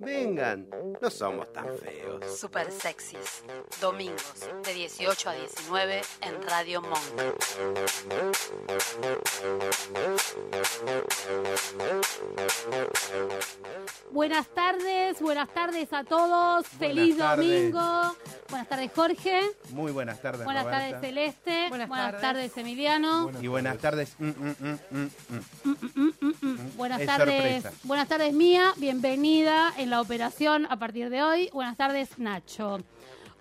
Vengan, no somos tan feos. Super sexys. Domingos de 18 a 19 en Radio Monk. Buenas tardes, buenas tardes a todos. Feliz tardes. domingo. Buenas tardes, Jorge. Muy buenas tardes, Buenas Roberta. tardes, Celeste. Buenas tardes. tardes. Emiliano. Y buenas tardes. Buenas Es tardes, buenas tardes Mía, bienvenida en la operación a partir de hoy. Buenas tardes Nacho.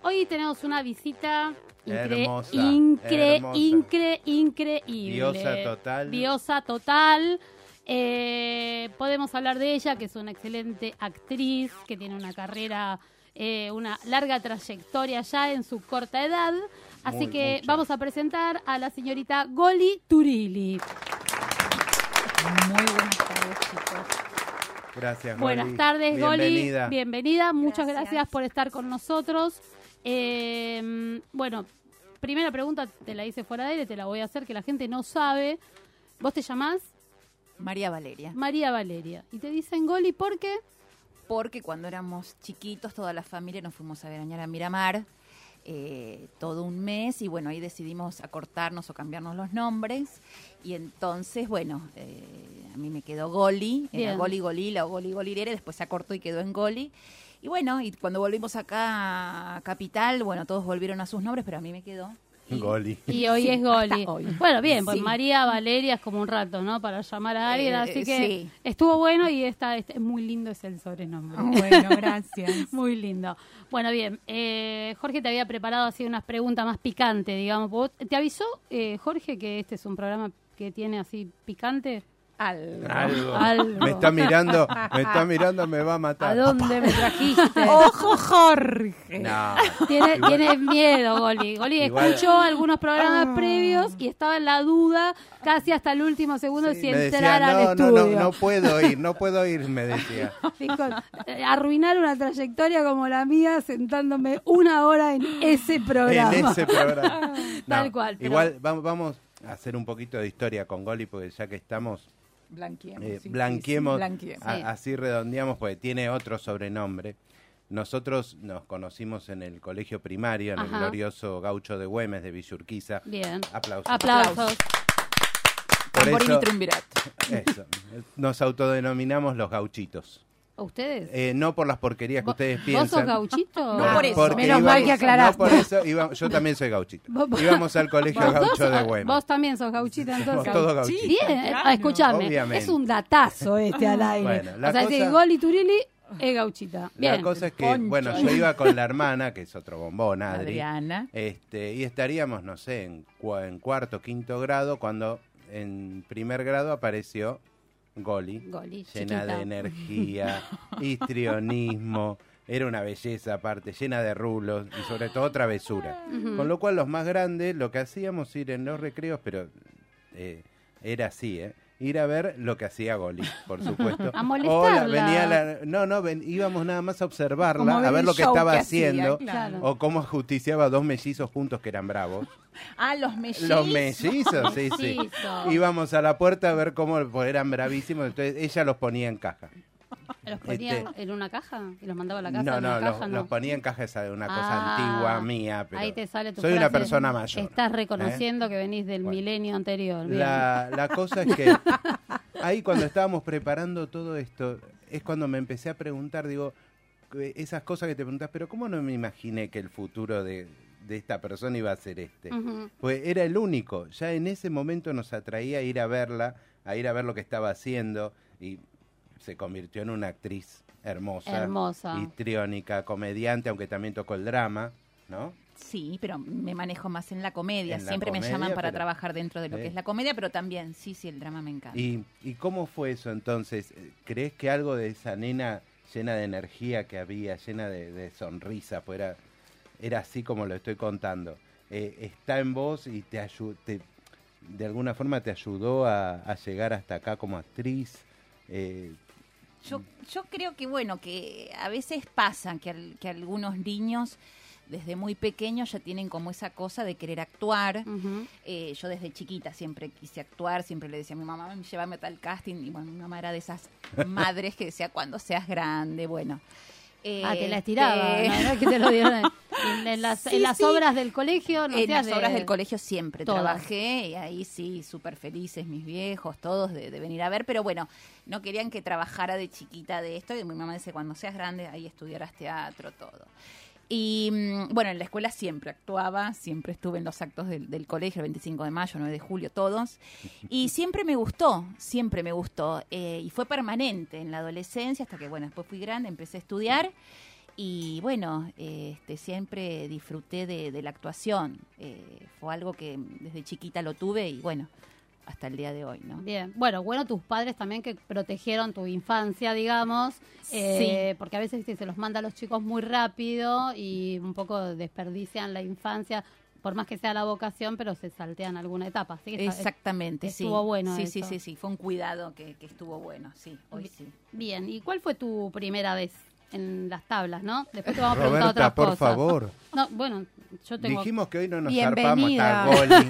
Hoy tenemos una visita incre- Hermosa, incre- hermosa. incre- increíble. Diosa total. Diosa total. Eh, podemos hablar de ella, que es una excelente actriz, que tiene una carrera, eh, una larga trayectoria ya en su corta edad. Así Muy, que mucha. vamos a presentar a la señorita Goli Turilli. Muy buenas tardes, chicos. Gracias, Buenas tardes, Goli. Bienvenida. Bienvenida. Muchas Gracias. gracias por estar con nosotros. Eh, bueno, primera pregunta te la hice fuera de aire, te la voy a hacer, que la gente no sabe. ¿Vos te llamás María Valeria. María Valeria? Y te dicen Goli, ¿por qué? Porque cuando éramos chiquitos, toda la familia nos fuimos a veranear a Miramar eh, todo un mes y bueno, ahí decidimos acortarnos o cambiarnos los nombres. Y entonces, bueno, eh, a mí me quedó Goli, era Bien. Goli Golila o Goli Golirere, después se acortó y quedó en Goli. Y bueno, y cuando volvimos acá a Capital, bueno, todos volvieron a sus nombres, pero a mí me quedó. Y- Goli. Y hoy Sí, es Goli. hoy. Bueno, bien, pues Sí. María Valeria es como un rato, ¿no? Para llamar a alguien, Eh, así que sí. estuvo bueno y está, este- es muy lindo es el sobrenombre. Bueno, gracias. Muy lindo. Bueno, bien. eh, Jorge te había preparado así unas preguntas más picantes, digamos. ¿Vos- ¿Te avisó, eh, Jorge, que este es un programa que tiene así picante? Algo. Algo. Algo. Me está mirando, me está mirando, me va a ¿A matar. dónde me trajiste? ¡Ojo, Jorge! No. Tiene, tiene miedo, Goli. Goli Igual- escuchó algunos programas previos y estaba en la duda casi hasta el último segundo si me decía, entrar al no, no, estudio. no, no puedo ir, no puedo ir, me decía. Dijo, eh, arruinar una trayectoria como la mía sentándome una hora en ese programa. En ese programa. Tal cual, pero- Igual vamos, vamos a hacer un poquito de historia con Goli, porque ya que estamos, Blanqueemos. eh, sí, sí, blanqueemos, sí, blanqueemos. a- Sí. así redondeamos, porque tiene otro sobrenombre. Nosotros nos conocimos en el colegio primario, en el glorioso Gaucho de Güemes de Villurquiza. Bien. Aplausos. Aplausos. Por. Eso. Nos autodenominamos los gauchitos. ¿A ustedes? Eh, no por las porquerías que ¿Vos- ustedes ¿Vos piensan. sos gauchito? No por eso. porque Menos mal que aclaraste. No por eso, iba- yo también soy gauchito. Vos- vos- Íbamos al colegio Vos gaucho sos- de Güemes. Vos también sos gauchito entonces. todos gauchitos. Bien, eh, ah, escuchame, Obviamente. es un datazo este al aire. Bueno, la o sea, si cosa- Goli Turilli es gauchita. Bien. La cosa es que, Poncho. bueno, yo iba con la hermana, que es otro bombón, Adri. Adriana. Este, y estaríamos, no sé, en cuarto, quinto grado, cuando en primer grado apareció Goli, Goli, llena chiquita. de energía, histrionismo, era una belleza aparte, llena de rulos y sobre todo travesura. Con lo cual los más grandes lo que hacíamos ir en los recreos, pero eh, era así, ¿eh? Ir a ver lo que hacía Goli, por supuesto. A molestarla. Hola, venía la- no, no, ven- íbamos nada más a observarla, a ver lo que estaba que hacía, haciendo, claro. o cómo justiciaba a dos mellizos juntos que eran bravos. Ah, los mellizos. Los mellizos, sí, sí. Íbamos a la puerta a ver cómo eran bravísimos, entonces ella los ponía en caja. ¿Los ponían Este- en una caja? ¿Y los mandaba a la casa? No, no, los, caja? los ponía en caja, esa es una cosa Ah, antigua mía, pero Ahí te sale tu soy una persona mayor. Estás ¿eh? reconociendo que venís del Bueno. milenio anterior. La, la cosa es que ahí cuando estábamos preparando todo esto, es cuando me empecé a preguntar, digo, esas cosas que te preguntas, pero ¿cómo no me imaginé que el futuro de, de esta persona iba a ser este? Ujú. Pues era el único, ya en ese momento nos atraía a ir a verla, a ir a ver lo que estaba haciendo y se convirtió en una actriz hermosa, Hermosa. histriónica, comediante, aunque también tocó el drama, ¿no? Sí, pero me manejo más en la comedia. En la Siempre me llaman para pero- trabajar dentro de lo que es la comedia, pero también, sí, sí, el drama me encanta. ¿Y, ¿Y cómo fue eso entonces? ¿Crees que algo de esa nena llena de energía que había, llena de, de sonrisa, pues era, era así como lo estoy contando? eh, está en vos y te, te de alguna forma te ayudó a, a llegar hasta acá como actriz? Eh, Yo, yo creo que, bueno, que a veces pasa que, al- que algunos niños desde muy pequeños ya tienen como esa cosa de querer actuar. Eh, yo desde chiquita siempre quise actuar, siempre le decía a mi mamá, llévame a tal casting. Y bueno, mi mamá era de esas madres que decía, cuando seas grande, bueno. Ah, te la estiraba, Este, ¿no? ¿No? que te lo dieron en, en las, Sí, en las sí. obras del colegio. No en las de- obras del colegio siempre Todas. trabajé y ahí sí, súper felices mis viejos, todos de, de venir a ver, pero bueno, no querían que trabajara de chiquita de esto y mi mamá dice, cuando seas grande, ahí estudiarás teatro, todo. Y mm, bueno, en la escuela siempre actuaba, siempre estuve en los actos del, del colegio, el 25 de mayo, 9 de julio, todos. Y siempre me gustó, siempre me gustó. eh, y fue permanente en la adolescencia hasta que, bueno, después fui grande, empecé a estudiar. Y bueno, este, siempre disfruté de, de la actuación. Eh, fue algo que desde chiquita lo tuve y bueno, hasta el día de hoy, ¿no? Bien, bueno, bueno, tus padres también que protegieron tu infancia, digamos, eh, porque a veces se los manda a los chicos muy rápido y un poco desperdician la infancia, por más que sea la vocación, pero se saltean alguna etapa. Está- Exactamente, sí. estuvo bueno Sí, sí, eso. sí, sí. Fue un cuidado que, que estuvo bueno, sí, hoy sí. Bien, ¿y cuál fue tu primera vez en las tablas, no? Después te vamos a preguntar Roberta, otras por cosas. favor. No, bueno, yo tengo... Dijimos que hoy no nos Bienvenida. zarpamos. Goli,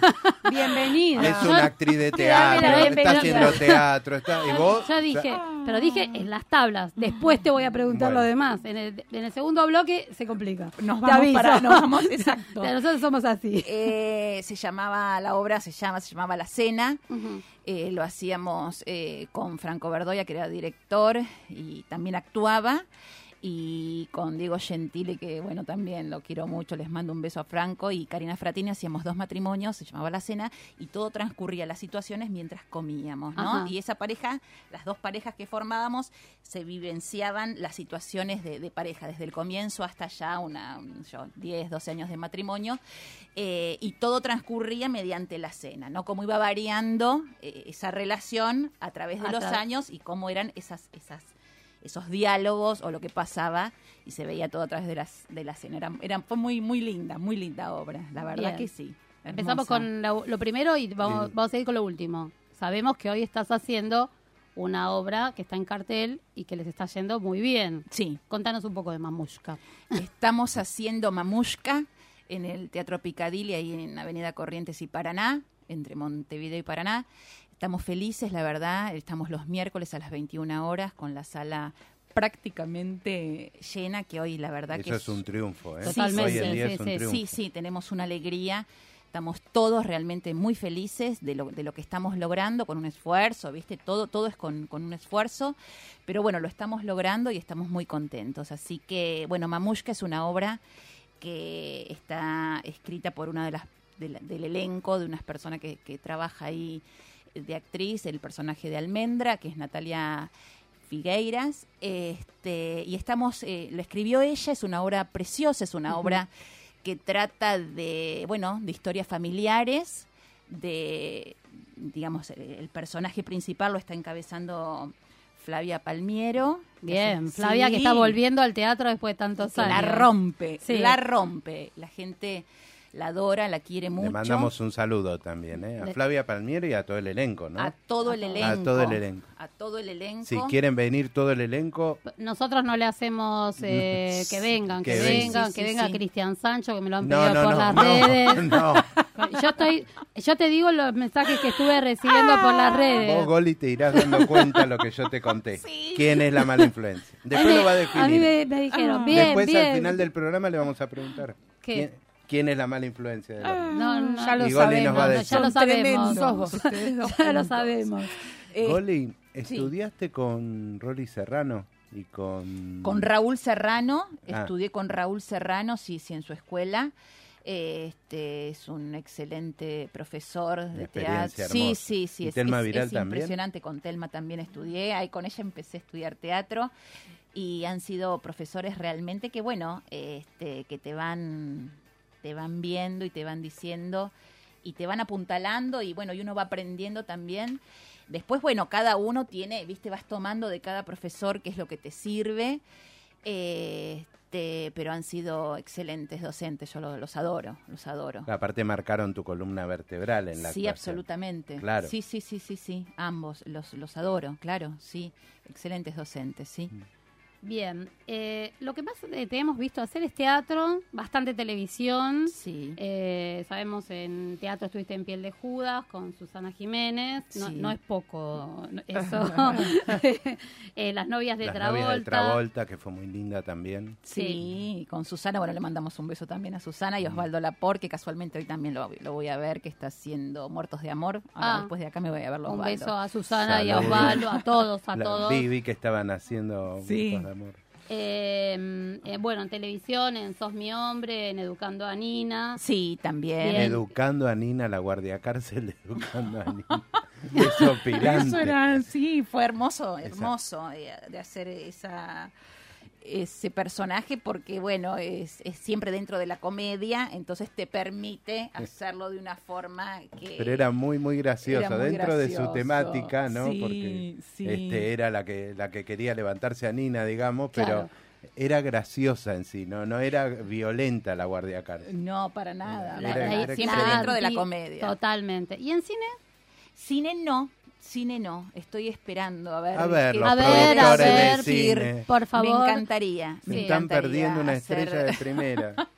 Bienvenida. es una actriz de teatro, está haciendo teatro. Está, y vos, Yo dije, pero dije en las tablas. Después te voy a preguntar Bueno. lo demás. En el, en el segundo bloque se complica. Nos Te vamos para, nos vamos, exacto. Nosotros somos así. Eh, se llamaba, la obra se llama, se llamaba La Cena. Eh, lo hacíamos eh, con Franco Verdoya, que era director y también actuaba, y con Diego Gentile, que bueno, también lo quiero mucho, les mando un beso a Franco, y Karina Fratini, hacíamos dos matrimonios, se llamaba La Cena, y todo transcurría las situaciones mientras comíamos, ¿no? Ajá. Y esa pareja, las dos parejas que formábamos, se vivenciaban las situaciones de, de pareja, desde el comienzo hasta ya una, un- yo, 10, 12 años de matrimonio, eh, y todo transcurría mediante la cena, ¿no? Cómo iba variando eh, esa relación a través de A los años y cómo eran esas, esas, esos diálogos o lo que pasaba y se veía todo a través de las de la cena. Era, era- fue muy muy linda, muy linda obra, la verdad Bien. que sí. Empezamos con lo, lo primero y vamos, Sí. vamos a seguir con lo último. Sabemos que hoy estás haciendo una obra que está en cartel y que les está yendo muy bien. Sí, Contanos un poco de Mamushka. estamos haciendo Mamushka en el Teatro Picadilly, ahí en Avenida Corrientes y Paraná, entre Montevideo y Paraná. Estamos felices, la verdad. Estamos los miércoles a las 21 horas con la sala prácticamente llena, que hoy la verdad que eso es un triunfo. ¿eh? Totalmente, Hoy en día sí, es un sí, triunfo. Sí, sí, tenemos una alegría. Estamos todos realmente muy felices de lo, de lo que estamos logrando con un esfuerzo, ¿viste? Todo, todo es con, con un esfuerzo, pero bueno, lo estamos logrando y estamos muy contentos. Así que, bueno, Mamushka es una obra que está escrita por una de las de la- del elenco, de unas personas que, que trabaja ahí de actriz, el personaje de Almendra, que es Natalia Figueiras, este, y estamos, eh, lo escribió ella, es una obra preciosa, es una obra que trata de, bueno, de historias familiares, de, digamos, el, personaje principal lo está encabezando Flavia Palmiero. Bien, Flavia que está volviendo al teatro después de tantos años. la rompe, Sí. la rompe. La gente la adora, la quiere mucho. Le mandamos un saludo también ¿eh? a Le- Flavia Palmiero y a todo el elenco, ¿no? a todo el elenco. A todo el elenco. A todo el elenco. Si quieren venir todo el elenco, Nosotros no le hacemos eh, que vengan, que, Que vengan. Sí, que venga sí. Cristian Sancho, que me lo han pedido no, por no, las no, redes. no. Yo estoy, yo te digo los mensajes que estuve recibiendo por las redes. Vos, Goli, te irás dando cuenta lo que yo te conté. Sí. ¿Quién es la mala influencia? Después lo va a definir. A mí me, me dijeron, bien, Después, bien. al final del programa, le vamos a preguntar. ¿Qué? ¿Quién, quién es la mala influencia del hombre? No, no, ya lo Y Goli nos sabemos. va a no, decir. ya lo sabemos. Ya lo sabemos. Eh, Goli, ¿estudiaste con Rolly Serrano y con... Con Raúl Serrano, Ah. estudié con Raúl Serrano, sí, sí, en su escuela. Este es un excelente profesor de teatro. Sí, hermosa. sí, sí. ¿Y es, Telma es- Viral es también? impresionante. Con Telma también estudié. Ahí con ella empecé a estudiar teatro. Y han sido profesores realmente que, bueno, este, que te van, te van viendo y te van diciendo y te van apuntalando y bueno, y uno va aprendiendo también. Después, bueno, cada uno tiene, viste, vas tomando de cada profesor qué es lo que te sirve. Este, pero han sido excelentes docentes, yo lo- los, adoro, los adoro. Aparte marcaron tu columna vertebral en la Sí, absolutamente. Claro. Sí, sí, sí, sí, sí, ambos, los, los adoro, claro, sí, excelentes docentes, sí. Bien, eh, lo que más eh, te hemos visto hacer es teatro, bastante televisión. Sí. Eh, sabemos en teatro estuviste en Piel de Judas con Susana Jiménez, no, Sí. no es poco eso. Eh, las novias de Las Travolta. novias de Travolta, que fue muy linda también. Sí, con Susana, bueno, le mandamos un beso también a Susana y Mm. Osvaldo Lapor, que casualmente hoy también lo, lo voy a ver, que está haciendo Muertos de Amor. Ahora, Ah. después de acá me voy a verlo. Un Osvaldo. beso a Susana y a. Osvaldo, a todos, a La todos. Vivi que estaban haciendo Sí. De amor. Eh, eh, bueno, en televisión, en Sos mi hombre, en Educando a Nina. Sí, también. Bien. Educando a Nina, la guardia cárcel, educando a Nina. Desopilante. Eso era, sí, fue hermoso, hermoso eh, de hacer esa ese personaje porque bueno es, es siempre dentro de la comedia entonces te permite hacerlo de una forma que Pero era muy, muy. Era muy Dentro de su temática, ¿no? Sí, Porque sí. este era la que, la que quería levantarse a Nina, digamos, pero era graciosa en sí, ¿no? No era violenta la guardia cárcel. no para nada, Era- era siempre excelente. dentro de la comedia Totalmente. ¿Y en cine? cine no cine no estoy esperando a ver A ver, los A ver, a ver, de cine. Por me favor. encantaría Se me están encantaría perdiendo una hacer- estrella de primera.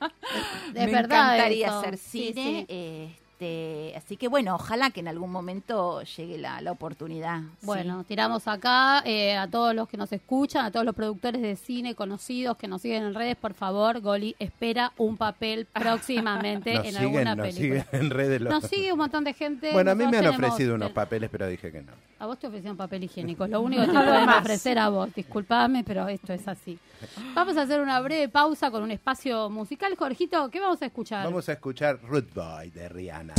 Es me verdad encantaría eso. hacer Sí, cine. Este, así que bueno, ojalá que en algún momento llegue la, la oportunidad. sí. Bueno, tiramos acá eh, a todos los que nos escuchan, a todos los productores de cine conocidos que nos siguen en redes, por favor, Goli espera un papel próximamente Nos en siguen, alguna nos película. siguen en redes. los- Nos sigue un montón de gente. Bueno, a mí me han ofrecido unos papeles, pero dije que no. A vos te ofrecieron papel higiénico, es lo único que te pueden ofrecer a vos. Disculpame, pero esto es así. Vamos a hacer una breve pausa con un espacio musical. Jorgito, ¿qué vamos a escuchar? Vamos a escuchar Root Boy de Rihanna.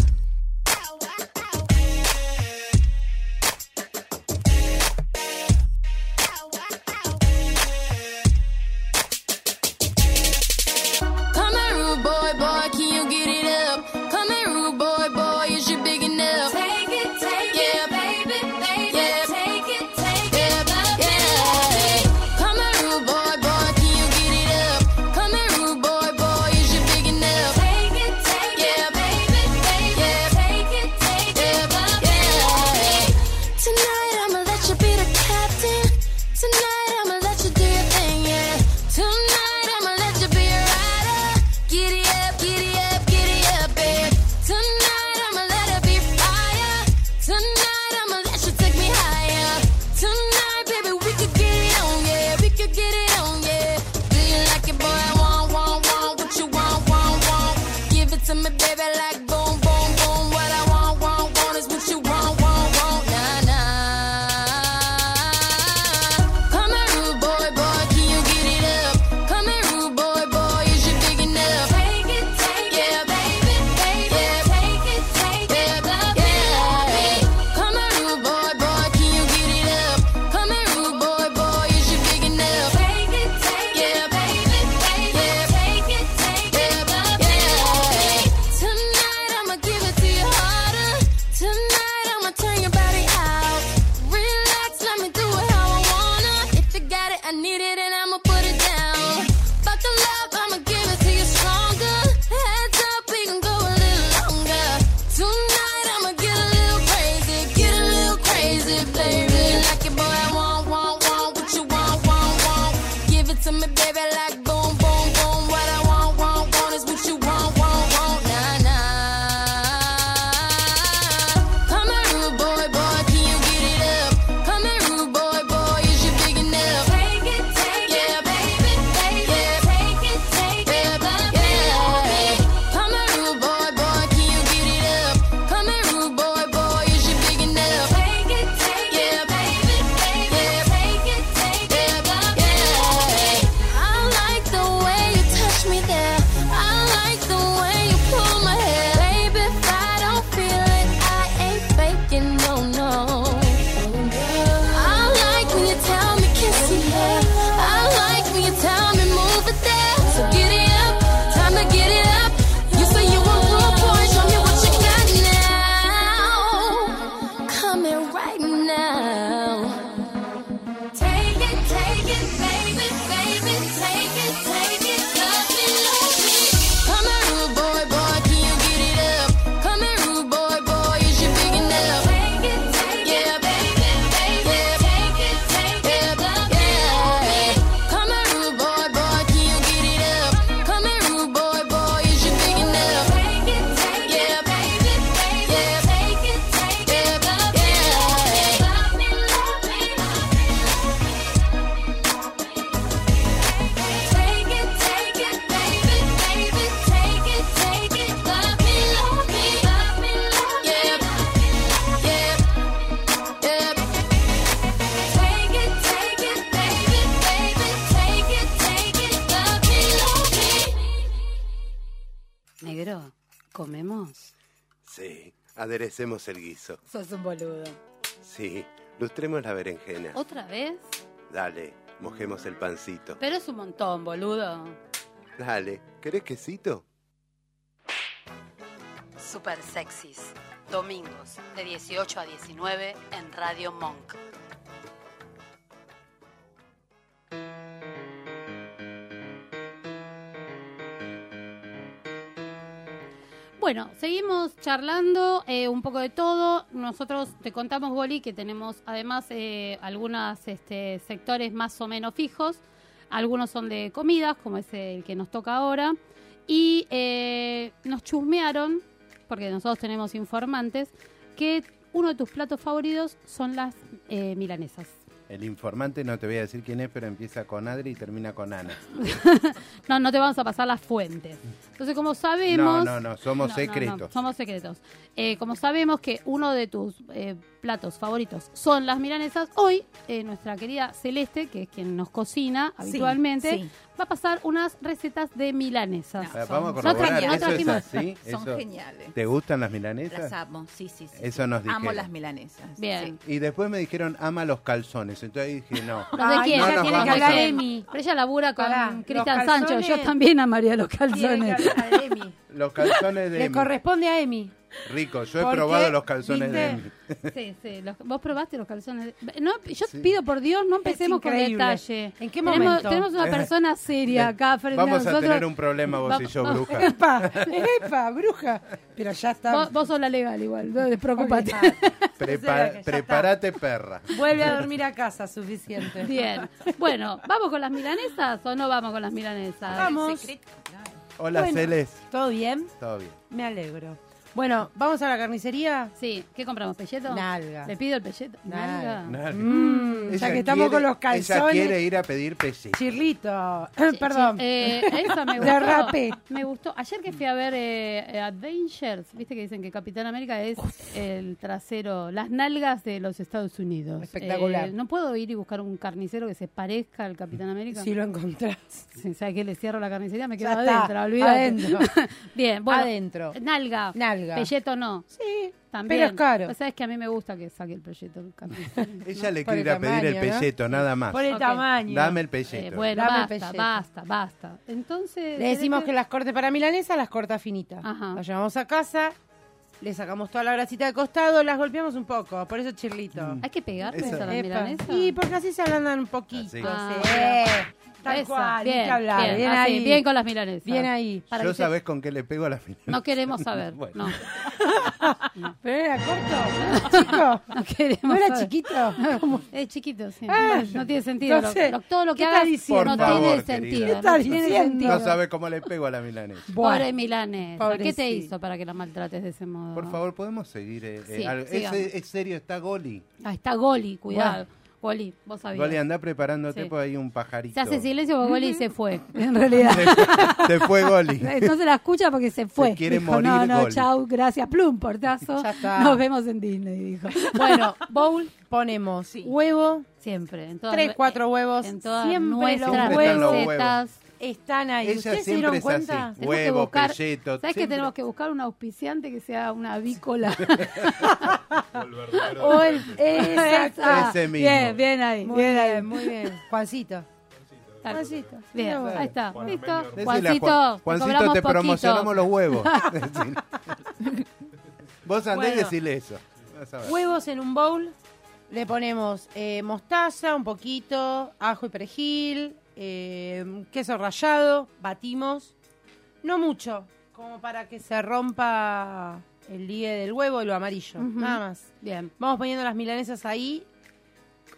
Aderecemos el guiso. Sos un boludo. Sí, lustremos la berenjena. ¿Otra vez? Dale, mojemos el pancito. Pero es un montón, boludo. Dale, ¿querés quesito? Super Sexys. Domingos de 18 a 19 en Radio Monk. Bueno, seguimos charlando eh, un poco de todo. Nosotros te contamos, Goli, que tenemos además eh, algunos este, sectores más o menos fijos. Algunos son de comidas, como es el que nos toca ahora. Y eh, nos chusmearon, porque nosotros tenemos informantes, que uno de tus platos favoritos son las eh, milanesas. El informante no te voy a decir quién es, pero empieza con Adri y termina con Ana. No, no te vamos a pasar las fuentes. Entonces, como sabemos... no, no, somos No, no, secretos. no, somos secretos. Eh, como sabemos que uno de tus eh, platos favoritos son las milanesas, hoy eh, nuestra querida Celeste, que es quien nos cocina habitualmente, sí. Va a pasar unas recetas de milanesas. Ah, Vamos a Son corroborar, geniales. ¿eso es Trajimos- así? Son ¿Eso- geniales. ¿Te gustan las Las milanesas? amo, sí, sí, sí. Eso sí. nos Amo dijeron. las milanesas. Bien. sí. Y después me dijeron, ama los calzones. Entonces dije, no. ¿Los de quién? no Ella tiene que hablar a- Emi. Pero ella labura con Cristian Sancho. Yo también amaría los calzones. hablar a Emi. Los calzones de Le corresponde a Emi. Rico, yo he Porque, probado los calzones de. Sí, sí. los- ¿Vos probaste los calzones? de- No, yo Sí. pido por Dios, no empecemos con detalle. ¿En qué Tenemos- momento? Tenemos una persona seria acá frente Vamos a a nosotros. tener un problema vos y yo, bruja. Epa, epa, bruja. Pero ya está. Vos, vos sos la legal igual, no despreocupate. Prepa- que ya prepárate, perra. Vuelve a dormir a casa, suficiente. Bien. Bueno, ¿vamos con las milanesas o no vamos con las milanesas? Vamos. Hola, Bueno. Celes. ¿Todo bien? Todo bien. Me alegro. Bueno, ¿vamos a la carnicería? Sí, ¿qué compramos? ¿Pelleto? Nalga. ¿Le pido el pelleto? Nalga. Nalga. Mm, ya Ella que estamos quiere- con los Ella calzones. quiere ir a pedir pelleto. Chirlito. Sí, Perdón. sí, eh, esa me De gustó. rapé. Me gustó. Ayer que fui a ver eh, eh, Adventures, viste que dicen que Capitán América es el trasero, las nalgas de los Estados Unidos. Espectacular. Eh, no puedo ir y buscar un carnicero que se parezca al Capitán América. Si lo encontrás. Sí, ¿Sabes qué? Le cierro la carnicería, me quedo Ya está, adentro, olvídate. adentro. Bien, bueno. Adentro. Nalga. Nalga. Pelleto no. Sí, También. pero es caro. Pues sabes que a mí me gusta que saque el pelleto. el. Ella le quiere el ir a pedir el ¿no? pelleto, nada más. Por el tamaño. Dame el Eh, pelleto. bueno, Dame el basta, pelleto. basta, basta. Entonces. Le decimos que las corte para milanesa las corta finita. Ajá. Las llevamos a casa, le sacamos toda la grasita de costado, las golpeamos un poco, por eso chirlito. Hay que pegarles Esa- a las milanesas. Y porque así se ablandan un poquito. Así. Ah, sí. Tal Esa, cual, bien, que hablar. Bien, bien, así, ahí. Ah, bien con las milanesas. Bien ahí. Para Yo que se- sabés con qué le pego a la final. No queremos saber. Bueno. No, Pero era corto, chico. no queremos ¿No era saber. chiquito? Es chiquito, sí. Ah, no tiene sentido. Lo- entonces, lo- todo lo que ¿qué hagas no favor, tiene querida. sentido. ¿Qué no estás tiene diciendo? sentido. No sabe cómo le pego a la milanesa. Pobre milanesa. ¿Qué te hizo para que la maltrates de ese modo? Por favor, ¿podemos seguir? eh, eh, Sí, sigamos. es, es serio, está Goli. Ah, está Goli, cuidado. Goli, vos sabías. Goli, anda preparándote Sí. por ahí un pajarito. Se hace silencio porque Goli se fue, en realidad. Se fue Goli. No se la escucha porque se fue. quiere dijo, morir, no, no, Goli". chau, gracias, plum, portazo. Ya está. Nos vemos en Disney, dijo. Bueno, bowl, ponemos Sí. huevo, Siempre, en todas, tres, cuatro huevos. en todas Siempre nuestras los Siempre están los huevos recetas. Están ahí. Ella ¿Ustedes se siempre dieron es cuenta? así. Tenemos que Huevo, buscar- pelleto. ¿Sabes que tenemos que buscar un auspiciante que sea una avícola? O el, exacto. Esa. Ese mismo. Bien, bien ahí. Muy bien, bien, ahí. muy bien. Juancito. Juancito. Bien, ahí está. ¿Listo? Juancito, te Juancito, te promocionamos los huevos. Vos andés y Bueno. eso. Vas a ver. Huevos en un bowl. Le ponemos eh, mostaza, un poquito, ajo y perejil, eh, queso rallado, batimos. No mucho, como para que se rompa el ligue del huevo y lo amarillo. Nada más. Bien. Vamos poniendo las milanesas ahí,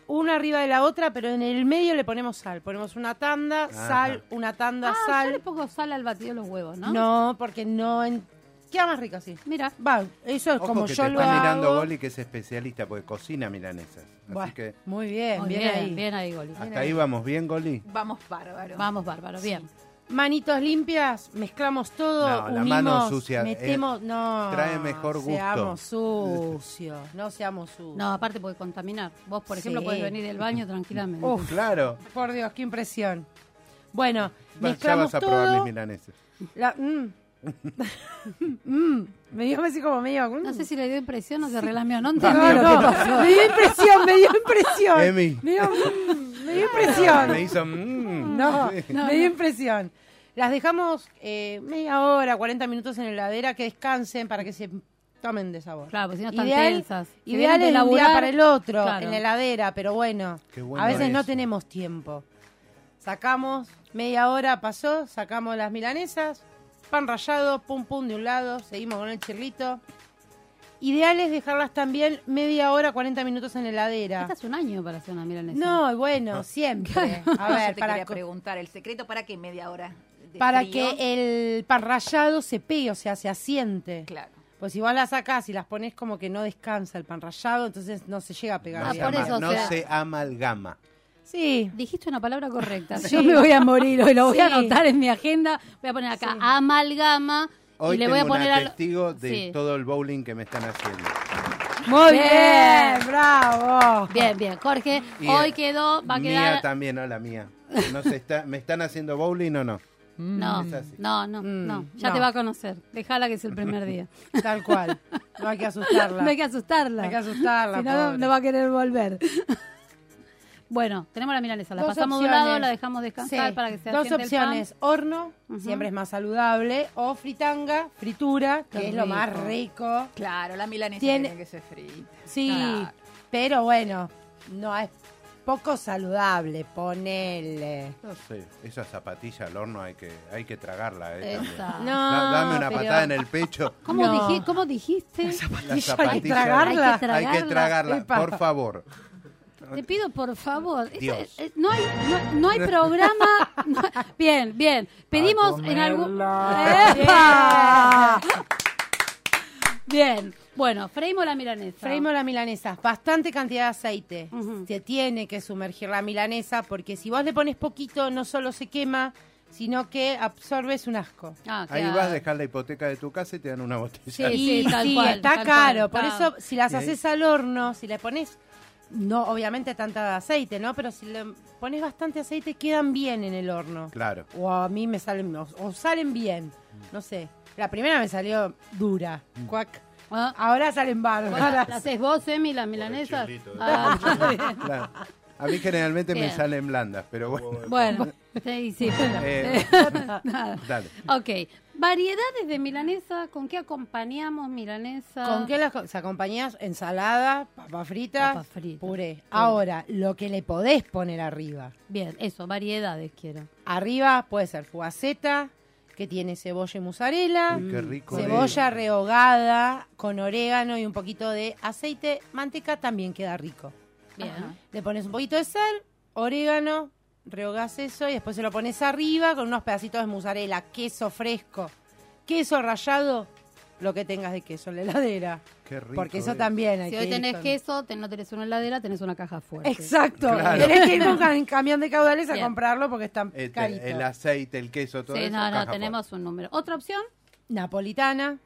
una arriba de la otra, pero en el medio le ponemos sal. Ponemos una tanda, Ajá. sal, una tanda, Ah, sal. yo le pongo sal al batido de los huevos, ¿no? ¿no? porque no... en- Queda más rico así. Mira, Va, eso es Ojo como que yo te lo está hago. mirando Goli que es especialista porque cocina milanesas. Buah, Así que Muy bien, muy bien, bien, ahí. bien ahí, Goli. hasta ahí vamos bien, Goli. Vamos bárbaro. Vamos, bárbaro, bien. Manitos limpias, mezclamos todo, No, la unimos, mano sucia, eh, metemos, no, trae mejor gusto. Seamos sucios, no seamos sucios. No, aparte puede contaminar. Vos, por ejemplo, Sí. podés venir del baño tranquilamente. Uf, Claro. por Dios, qué impresión. Bueno, Va- ya mezclamos vas a probar mis todo. milanesas. La- mm, Mm, me dio así como medio... mm. No sé si le dio impresión o se relamió. No No, entendí lo no, que pasó. me dio impresión, me dio impresión. Emi. Me dio, mm, me dio impresión. Me hizo... mm. No, me dio impresión. Las dejamos eh, media hora, 40 minutos en la heladera que descansen para que se tomen de sabor. Claro, porque si no están Ideal, tensas. Ideal es un día para el otro claro. en la heladera, pero bueno, Qué bueno a veces no tenemos tiempo. Sacamos, media hora pasó, sacamos las milanesas, pan rallado, pum pum de un lado, seguimos con el chirrito. Ideal es dejarlas también media hora, 40 minutos en la heladera. Esta es un año para hacer una milanesa. No, bueno, siempre. A Yo ver, te para, quería preguntar, ¿el secreto para qué media hora? de para frío? que el pan rallado se pegue, o sea, se asiente. Claro. Pues si vos las sacás y las pones como que no descansa el pan rallado, entonces no se llega a pegar Ah, No, bien. se, por ama- eso, o no sea- se amalgama. Sí, Dijiste una palabra correcta. Sí. Yo me voy a morir hoy, lo voy a anotar en mi agenda. Voy a poner acá Sí. amalgama Hoy y le tengo voy a poner una al- testigo de Sí. todo el bowling que me están haciendo. muy Bien. bien, bravo. Bien, bien. Jorge, Y, hoy eh, quedó, va a Mía quedar... también, no la mía. No se está, ¿Me están haciendo bowling o no? No, Es así. no, no, Mm, no. Ya no. te va a conocer. Déjala que es el primer día. Tal cual. No hay que asustarla. no hay que asustarla. Hay que asustarla, Si no, no, no va a querer volver. Bueno, tenemos la milanesa. La Dos pasamos de un lado, opciones. la dejamos descansar Sí. para que se Dos asiente el pan. opciones, horno, Ujú. siempre es más saludable, o fritanga, fritura, que Qué es lo más rico. Claro, la milanesa Tiene- tiene que ser frita. Sí, Claro. pero bueno, no es poco saludable, ponele. No sé, esa zapatilla al horno hay que, hay que tragarla. Eh, también. Esa. No, Da- dame una pero- patada en el pecho. ¿Cómo, No. ¿Cómo dijiste? La hay que zapatilla. tragarla. Hay que Hay que tragarla, Epa. por favor. Te pido por favor. Esto Dios. es- es- no, hay, no, no hay programa. no- bien, bien. Pedimos en algún. ¡Epa! Bien. Bueno, freímos la milanesa. Freímos la milanesa, bastante cantidad de aceite. Se tiene que sumergir la milanesa porque si vos le pones poquito no solo se quema, sino que absorbes un asco. Ah, Ahí claro. vas a dejar la hipoteca de tu casa y te dan una botella. Sí, tal sí, cual, está tal caro. cual, Por eso, si las ahí- haces al horno, si le pones, no, obviamente tanta aceite, ¿no? Pero si le pones bastante aceite, quedan bien en el horno. Claro. O a mí me salen, o, o salen bien. No sé. La primera me salió dura. Cuac. Ah, Ahora salen ¿La, bárbaras. la haces vos, Emi, la milanesa? chilito, ¿eh? Ah. Claro. A mí generalmente me salen blandas, pero bueno. Bueno, sí, sí. Eh, Nada. dale. Ok. Variedades de milanesa. ¿Con qué acompañamos milanesa? ¿Con qué las se acompañas? Ensalada, papas fritas, Papas fritas. puré. Ahora, lo que le podés poner arriba. Bien, eso, variedades quiero. Arriba puede ser fugaceta, que tiene cebolla y mozzarella. Uy, qué rico. Cebolla rehogada con orégano y un poquito de aceite, manteca también queda rico. Bien. Le pones un poquito de sal, orégano, rehogás eso y después se lo pones arriba con unos pedacitos de mozzarella, queso fresco, queso rallado, lo que tengas de queso en la heladera. Qué rico. Porque eso también hay Si que hoy ir tenés con- queso, no tenés una heladera, tenés una caja fuerte. Exacto. Claro. Tenés que ir con ca- camión de caudales a Bien. comprarlo porque está Este, el aceite, el queso, todo Sí, eso. no, no, caja tenemos un número. ¿Otra opción? Napolitana,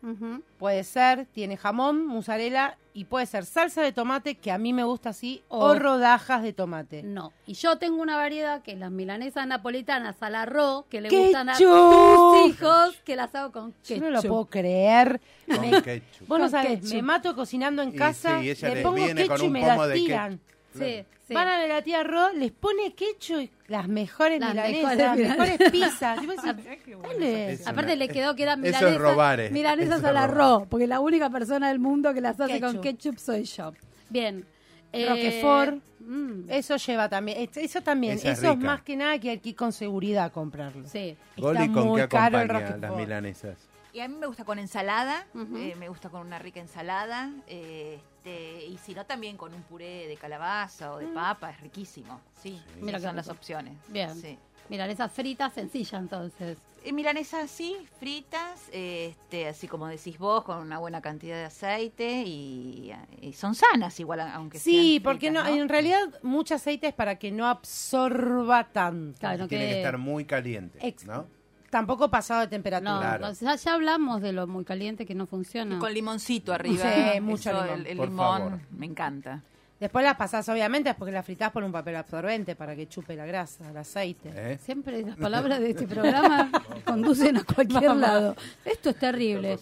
puede ser, tiene jamón, mozzarella y puede ser salsa de tomate, que a mí me gusta así, o, O- rodajas de tomate. No. Y yo tengo una variedad que es las milanesas napolitanas al arroz, que le ¡Ketchup! gustan a tus hijos, que las hago con Yo ketchup. no lo puedo creer. Con Me- ketchup. Vos no sabés, me mato cocinando en Y casa, sí, ella le pongo viene con ketchup y un me pomo la de tiran. Sí, sí. Van a ver la tía Ro, les pone ketchup y las mejores Las milanesas, mejores las milanesas. mejores pizzas. Y vos decís, ¿dónde es? Es Aparte una- le quedó que eran eso es milanesas, robar, eh. milanesas Eso al es arroz, porque la única persona del mundo que las hace con Ketchup. soy yo. Bien. Eh, Roquefort. mm, Eso lleva también, es- eso también, Esa eso es más que nada que hay que ir con seguridad a comprarlo. sí. Goli, Está ¿con muy qué caro el las milanesas? Y a mí me gusta con ensalada, eh, me gusta con una rica ensalada, eh, este, y si no también con un puré de calabaza o de papa, es riquísimo. Sí, Mira esas qué son las opciones. Bien. Sí. Milanesas fritas, sencilla entonces. Eh, milanesas así, fritas, eh, este, así como decís vos, con una buena cantidad de aceite y, y son sanas igual, aunque Sí, sean porque no, en realidad mucho aceite es para que no absorba tanto. Claro, no Tiene que que- estar muy caliente, Ex- ¿no? Tampoco pasado de temperatura. No, Claro. no, ya, ya hablamos de lo muy caliente que no Y funciona. con limoncito arriba. Sí, mucho eso, limón. El, el Por limón favor. me encanta. Después las pasás, obviamente, es porque las fritás por un papel absorbente para que chupe la grasa, el aceite. ¿Eh? Siempre las palabras de este programa conducen a cualquier lado. Esto es terrible.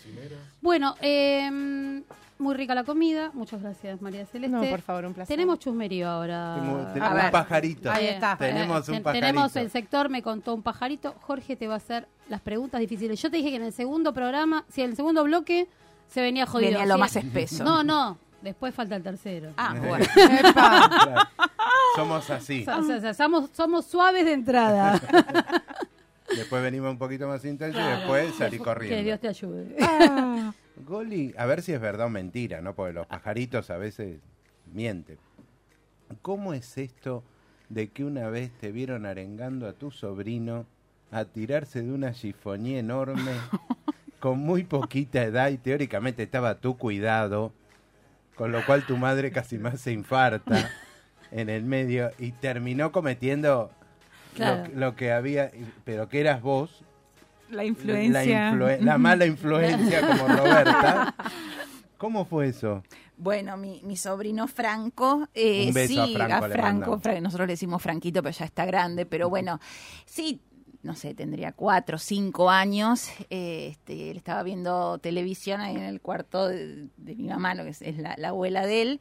Bueno, eh, muy rica la comida. Muchas gracias, María Celeste. No, por favor, un placer. Tenemos chusmerío ahora. Tenemos- un pajarito. Ahí está. Tenemos un pajarito. Tenemos el sector, me contó un pajarito. Jorge te va a hacer las preguntas difíciles. Yo te dije que en el segundo programa, si en el segundo bloque se venía jodido. Venía lo más espeso. No, no. Después falta el tercero. Ah, bueno. Claro. Somos así. O sea, o sea, somos, somos suaves de entrada. Después venimos un poquito más intensos y después salí Que corriendo. Dios te ayude. Goli, a ver si es verdad o mentira, ¿no? Porque los pajaritos a veces mienten. ¿Cómo es esto de que una vez te vieron arengando a tu sobrino a tirarse de una chifonía enorme con muy poquita edad y teóricamente estaba a tu cuidado, con lo cual tu madre casi más se infarta en el medio y terminó cometiendo lo- Claro. lo, que había, pero que eras vos La la, influencia. influe- la mala influencia como Roberta. ¿Cómo fue eso? Bueno, mi, mi sobrino Franco, eh, Un beso a sí, Franco nosotros le decimos Franquito, pero ya está grande, pero bueno, sí, no sé, tendría cuatro o cinco años, eh, este, él estaba viendo televisión ahí en el cuarto de, de mi mamá, lo que es, es la, la abuela de él,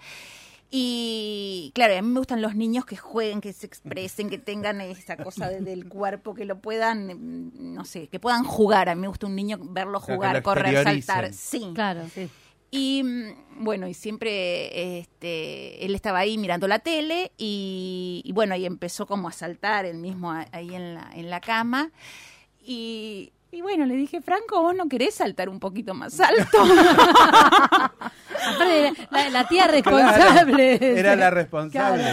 y claro, a mí me gustan los niños que jueguen, que se expresen, que tengan esa cosa de- del cuerpo, que lo puedan, mm, no sé, que puedan jugar. A mí me gusta un niño verlo jugar, correr, saltar. Sí. Claro, sí. Y mm, bueno, y siempre este, él estaba ahí mirando la tele y, y bueno, ahí empezó como a saltar él mismo ahí en la, en la cama. Y, y bueno, le dije, Franco, ¿vos no querés saltar un poquito más alto? Aparte, la, la tía responsable. Claro, era la responsable.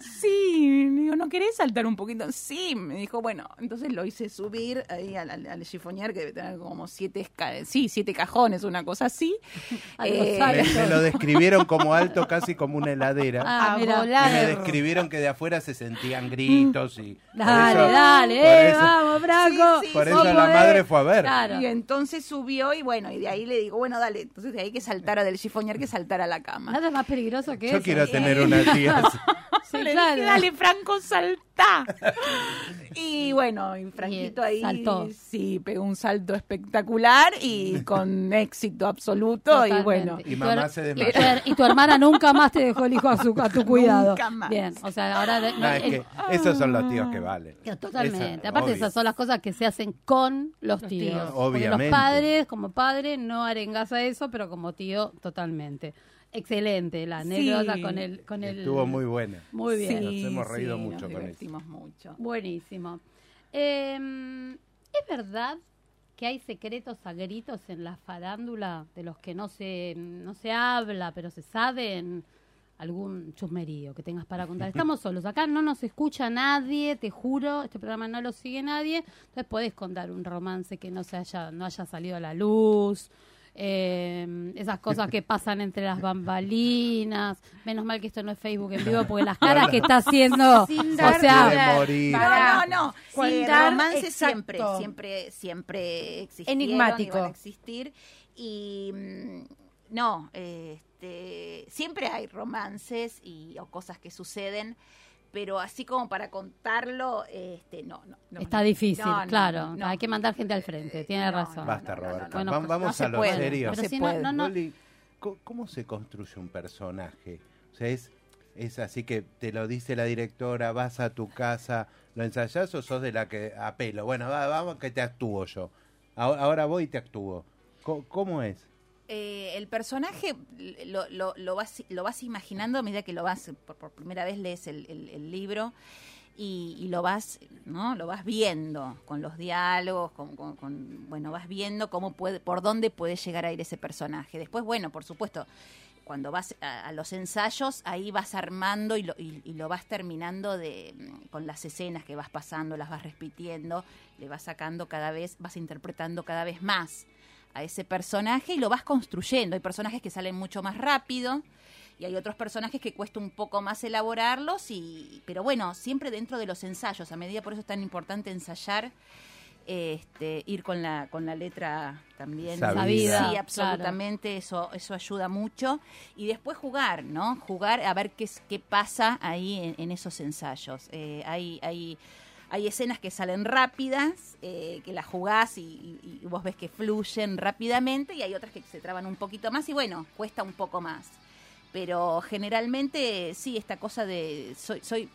sí, le digo, ¿no querés saltar un poquito? Sí, me dijo, bueno, entonces lo hice subir ahí al, al, al chifonier que debe tener como siete, sí, siete cajones, una cosa así. Eh. Me, me lo describieron como alto, casi como una heladera. Ah, A mira. Y me describieron que de afuera se sentían gritos y... Dale, eso- dale, eh, eso- vamos, Franco. Sí, sí, Por sí. eso la podés. madre fue a ver. Claro. Y entonces subió y bueno, y de ahí le digo, bueno, dale, entonces de ahí que saltara del chifonier que saltara a la cama. Nada más peligroso que Yo eso. quiero tener una tía así. Sí, Le claro. dije, dale, Franco, saltá. y bueno, y Franquito Y ahí saltó. sí, pegó un salto espectacular y con éxito absoluto. Y bueno, Y tu mamá se desmayó. Y tu hermana nunca más te dejó el hijo a, su, a tu cuidado. Nunca más. Bien, o sea, ahora... de- No, es el- que esos son los tíos que valen. Totalmente. Esa- Aparte, obvio. esas son las cosas que se hacen con los Los tíos. tíos. Porque Obviamente. los padres, como padre, no arengas a eso, pero como tío, totalmente. Excelente la anécdota Sí. con el, con el. Estuvo muy buena. Muy bien. Nos hemos reído sí, mucho nos con eso. mucho. Buenísimo. Eh, ¿Es verdad que hay secretos a gritos en la farándula de los que no se, no se habla, pero se saben? Algún chusmerío que tengas para contar. Estamos solos. Acá no nos escucha nadie, te juro. Este programa no lo sigue nadie. Entonces podés contar un romance que no se haya, no haya salido a la luz. Eh, esas cosas que pasan entre las bambalinas. Menos mal que esto no es Facebook en vivo, porque las caras que está haciendo. Sin o dar sea, Quiere morir. No, no, no. Sin dar romance exacto. siempre, siempre, siempre existieron Enigmático. y van a existir. Y mm, no, este, siempre hay romances y o cosas que suceden, pero así como para contarlo, este, no, no. no, Está no. difícil, No, no, claro. no. Hay que mandar gente al frente, tiene No, razón. Basta, no, no, Roberta. no, Bueno, Va- pues, Vamos no a se lo puede. serio. Pero se si no, puede. no, no, Loli, ¿cómo, se construye un personaje? O sea, es, es así que te lo dice la directora, vas a tu casa, lo ensayás o sos de la que apelo. Bueno, va- vamos que te actúo yo. Ahora, ahora voy y te actúo. ¿Cómo es? Eh, el personaje lo, lo, vas, lo vas imaginando a medida que lo vas, por, primera vez lees el, el- libro y, lo vas, ¿no? Lo vas viendo con los diálogos, con, con- con- bueno, vas viendo cómo puede, por dónde puede llegar a ir ese personaje. Después, bueno, por supuesto, cuando vas a, a los ensayos, ahí vas armando y lo, y, y lo vas terminando de mm, con las escenas que vas pasando, las vas repitiendo, le vas sacando cada vez, vas interpretando cada vez más a ese personaje y lo vas construyendo. Hay personajes que salen mucho más rápido y hay otros personajes que cuesta un poco más elaborarlos y pero bueno, siempre dentro de los ensayos, a medida por eso es tan importante ensayar este, ir con la, con la letra también Sabida. Sí, absolutamente, eso, eso ayuda mucho. Y después jugar, ¿no? Jugar a ver qué, es- qué pasa ahí en, en esos ensayos. Eh, hay, hay, hay escenas que salen rápidas, eh, que las jugás y, y- y vos ves que fluyen rápidamente, y hay otras que se traban un poquito más, y bueno, cuesta un poco más. Pero generalmente, sí, esta cosa de. Soy, soy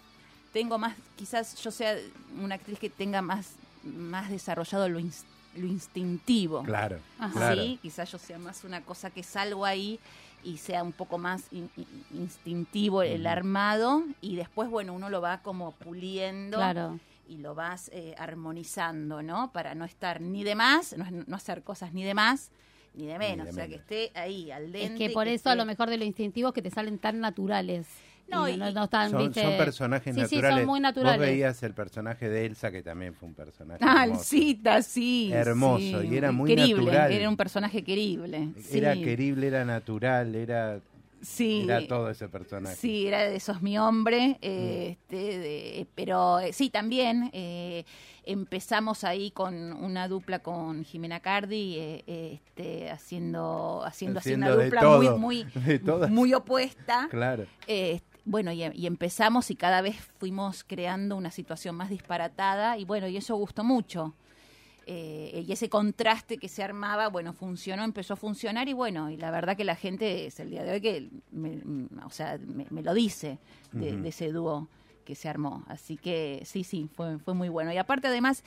tengo más, quizás yo sea una actriz que tenga más, más desarrollado lo, ins- lo instintivo. Claro, Ajá. claro. Sí, quizás yo sea más una cosa que salgo ahí y sea un poco más in- in- instintivo el armado y después, bueno, uno lo va como puliendo Claro. Y lo vas eh, armonizando, ¿no? Para no estar ni de más, no, no hacer cosas ni de más ni de menos, de o sea, menos. que esté ahí al Es dente. que y por eso a lo mejor de lo instintivo es que te salen tan naturales. No, Y no, no están, Son, ¿viste? son personajes Sí, sí, naturales. son muy naturales. Vos veías el personaje de Elsa, que también fue un personaje Ah, hermoso. Alcita, sí. Hermoso, sí, y era muy querible, natural. Era un personaje querible. Era sí. querible, era natural, era, Sí. era todo ese personaje. Sí, era de esos mi hombre, eh, este, de- pero eh, sí, también eh, empezamos ahí con una dupla con Jimena Cardi, eh, este, haciendo, haciendo, así Haciendo una dupla todo, muy, muy, muy opuesta. Claro. Eh, bueno, y, y empezamos y cada vez fuimos creando una situación más disparatada y bueno, y eso gustó mucho. Eh, y ese contraste que se armaba, bueno, funcionó, empezó a funcionar y bueno, y la verdad que la gente es el día de hoy que, me, mm, o sea, me, me lo dice de, de ese dúo que se armó. Así que sí, sí, fue, fue muy bueno. Y aparte además,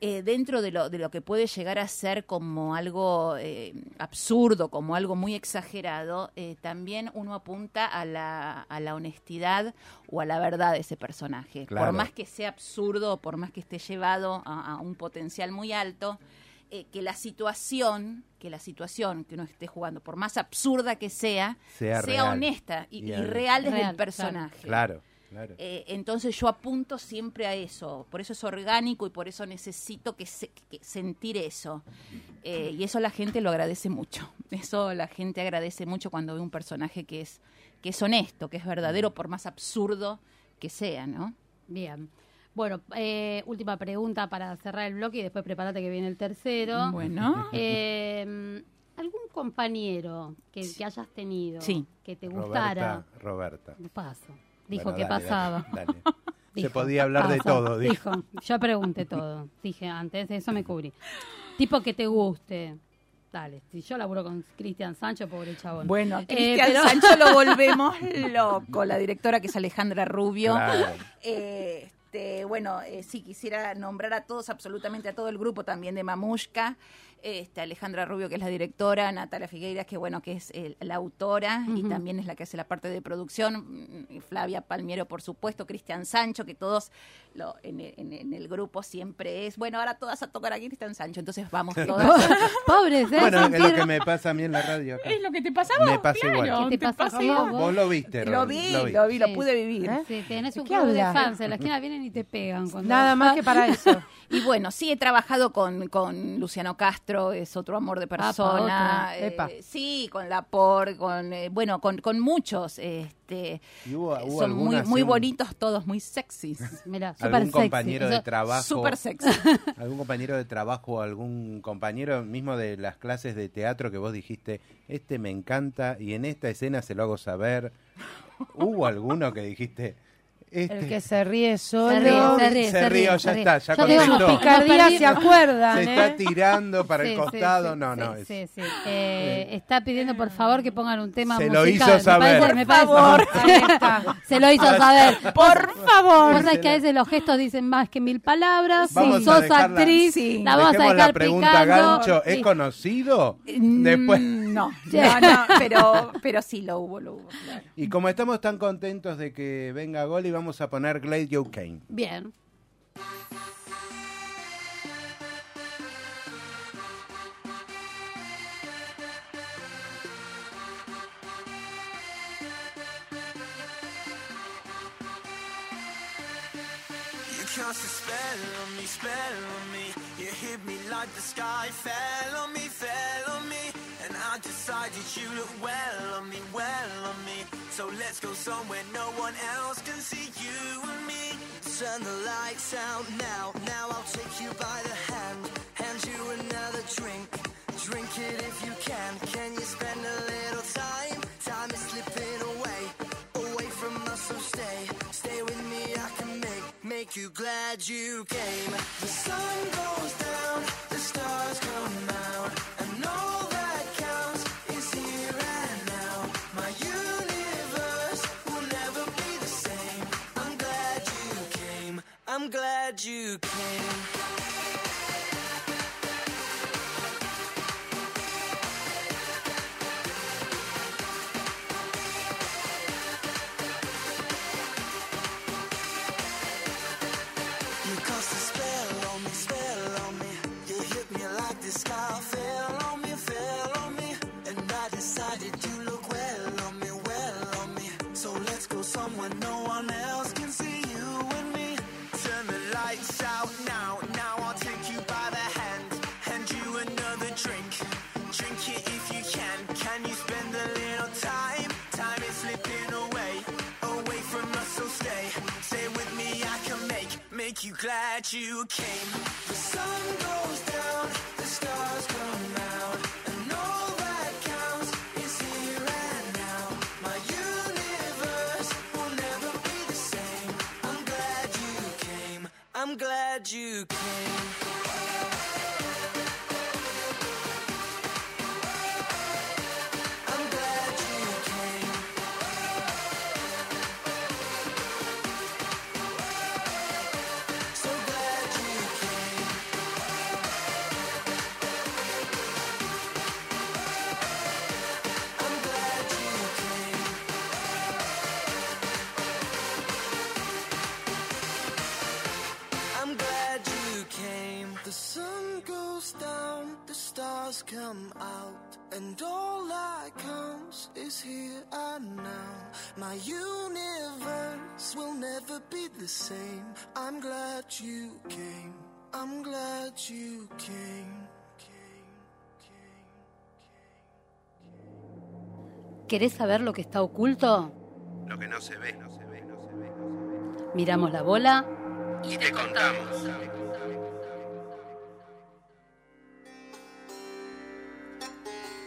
eh, dentro de lo, de lo que puede llegar a ser como algo eh, absurdo, como algo muy exagerado, eh, también uno apunta a la, a la honestidad o a la verdad de ese personaje. Claro. Por más que sea absurdo, por más que esté llevado a, a un potencial muy alto, eh, que la situación, que la situación que uno esté jugando, por más absurda que sea, Sea honesta y, Y y al- real desde Real, el personaje. Claro, claro. Eh, entonces yo apunto siempre a eso, por eso es orgánico y por eso necesito que, se- que sentir eso. Eh, y eso la gente lo agradece mucho. Eso la gente agradece mucho cuando ve un personaje que es, que es honesto, que es verdadero, por más absurdo que sea, ¿no? Bien. Bueno, eh, última pregunta para cerrar el bloque y después prepárate que viene el tercero. Bueno. Eh, ¿Algún compañero que, que hayas tenido Sí. que te gustara? Roberta, Roberta. Paso. Dijo Bueno, que dale, pasaba. dale, dale. Se Dijo, podía hablar de todo, dijo. Yo pregunté todo. Dije antes, eso me cubrí. Tipo que te guste. Dale, si yo laburo con Cristian Sancho, pobre chabón. Bueno, Eh, Cristian pero- Sancho lo volvemos loco. La directora que es Alejandra Rubio. Claro. Eh, este, bueno, eh, sí, quisiera nombrar a todos, absolutamente a todo el grupo también de Mamushka. Este, Alejandra Rubio, que es la directora, Natalia Figueiras, que bueno, que es eh, la autora y también es la que hace la parte de producción, mm, Flavia Palmiero, por supuesto, Cristian Sancho, que todos lo, en, el- en- en el grupo siempre es, bueno, ahora todas a tocar aquí Cristian Sancho, entonces vamos todas. Pobres, ¿eh? Bueno, es lo que me pasa a mí en la radio. acá. Es lo que te pasaba. Me pasa claro, igual. ¿Qué te pasa a vos? Vos lo viste, Lo vi, lo vi, lo, Sí. pude vivir. ¿Eh? Sí, tenés ¿De un club de fans, en la esquina vienen y te pegan. Nada más que para eso. Y bueno, sí he trabajado con, con Luciano Castro, es otro amor de persona. otro. eh, sí, con Lapor, con eh, bueno, con, con muchos. Este, ¿Y hubo- hubo son muy, muy un- bonitos todos, muy sexys. Mira, algún sexy. compañero de trabajo Súper sexy. algún compañero de trabajo algún compañero mismo de las clases de teatro que vos dijiste este me encanta y en esta escena se lo hago saber hubo alguno que dijiste este El que se ríe solo. Se ríe, se ríe, Se ya ríe. está, ya Yo digo, contestó. Picardía se acuerdan, se ¿eh? está tirando para Sí, el costado sí, no sí, no es- sí, sí. Eh, está pidiendo por favor que pongan un tema Se lo musical. hizo Me saber. parece- Por parece- favor. Está. Se lo hizo saber. Por favor. Vos sabés que a veces los gestos dicen más que mil palabras. Vamos a Sos dejarla- actriz, Sí. la vamos a dejar la pregunta picando. gancho ¿es Sí. conocido? Mm, después No, no, no, pero, pero sí lo hubo, lo hubo. claro. y como estamos tan contentos de que venga Goli vamos a poner Glade Joe Kane Bien. You cast a spell on me, spell on me. You hit me like the sky fell on me, fell on me. And I decided you look well on me, well on me. So let's go somewhere no one else can see you and me. Turn the lights out now, now I'll take you by the hand, hand you another drink. Drink it if you can. Can you spend a little time? Time is slipping away, away from us. So stay, stay with me. I can make make you glad you came. The sun goes down, the stars come out, glad you came. Out, and all that counts is here and now. My universe will never be the same. I'm glad you came. I'm glad you came. ¿Querés saber lo que está oculto? Lo que no se ve, no se ve, no se ve. Miramos la bola. Y te contamos.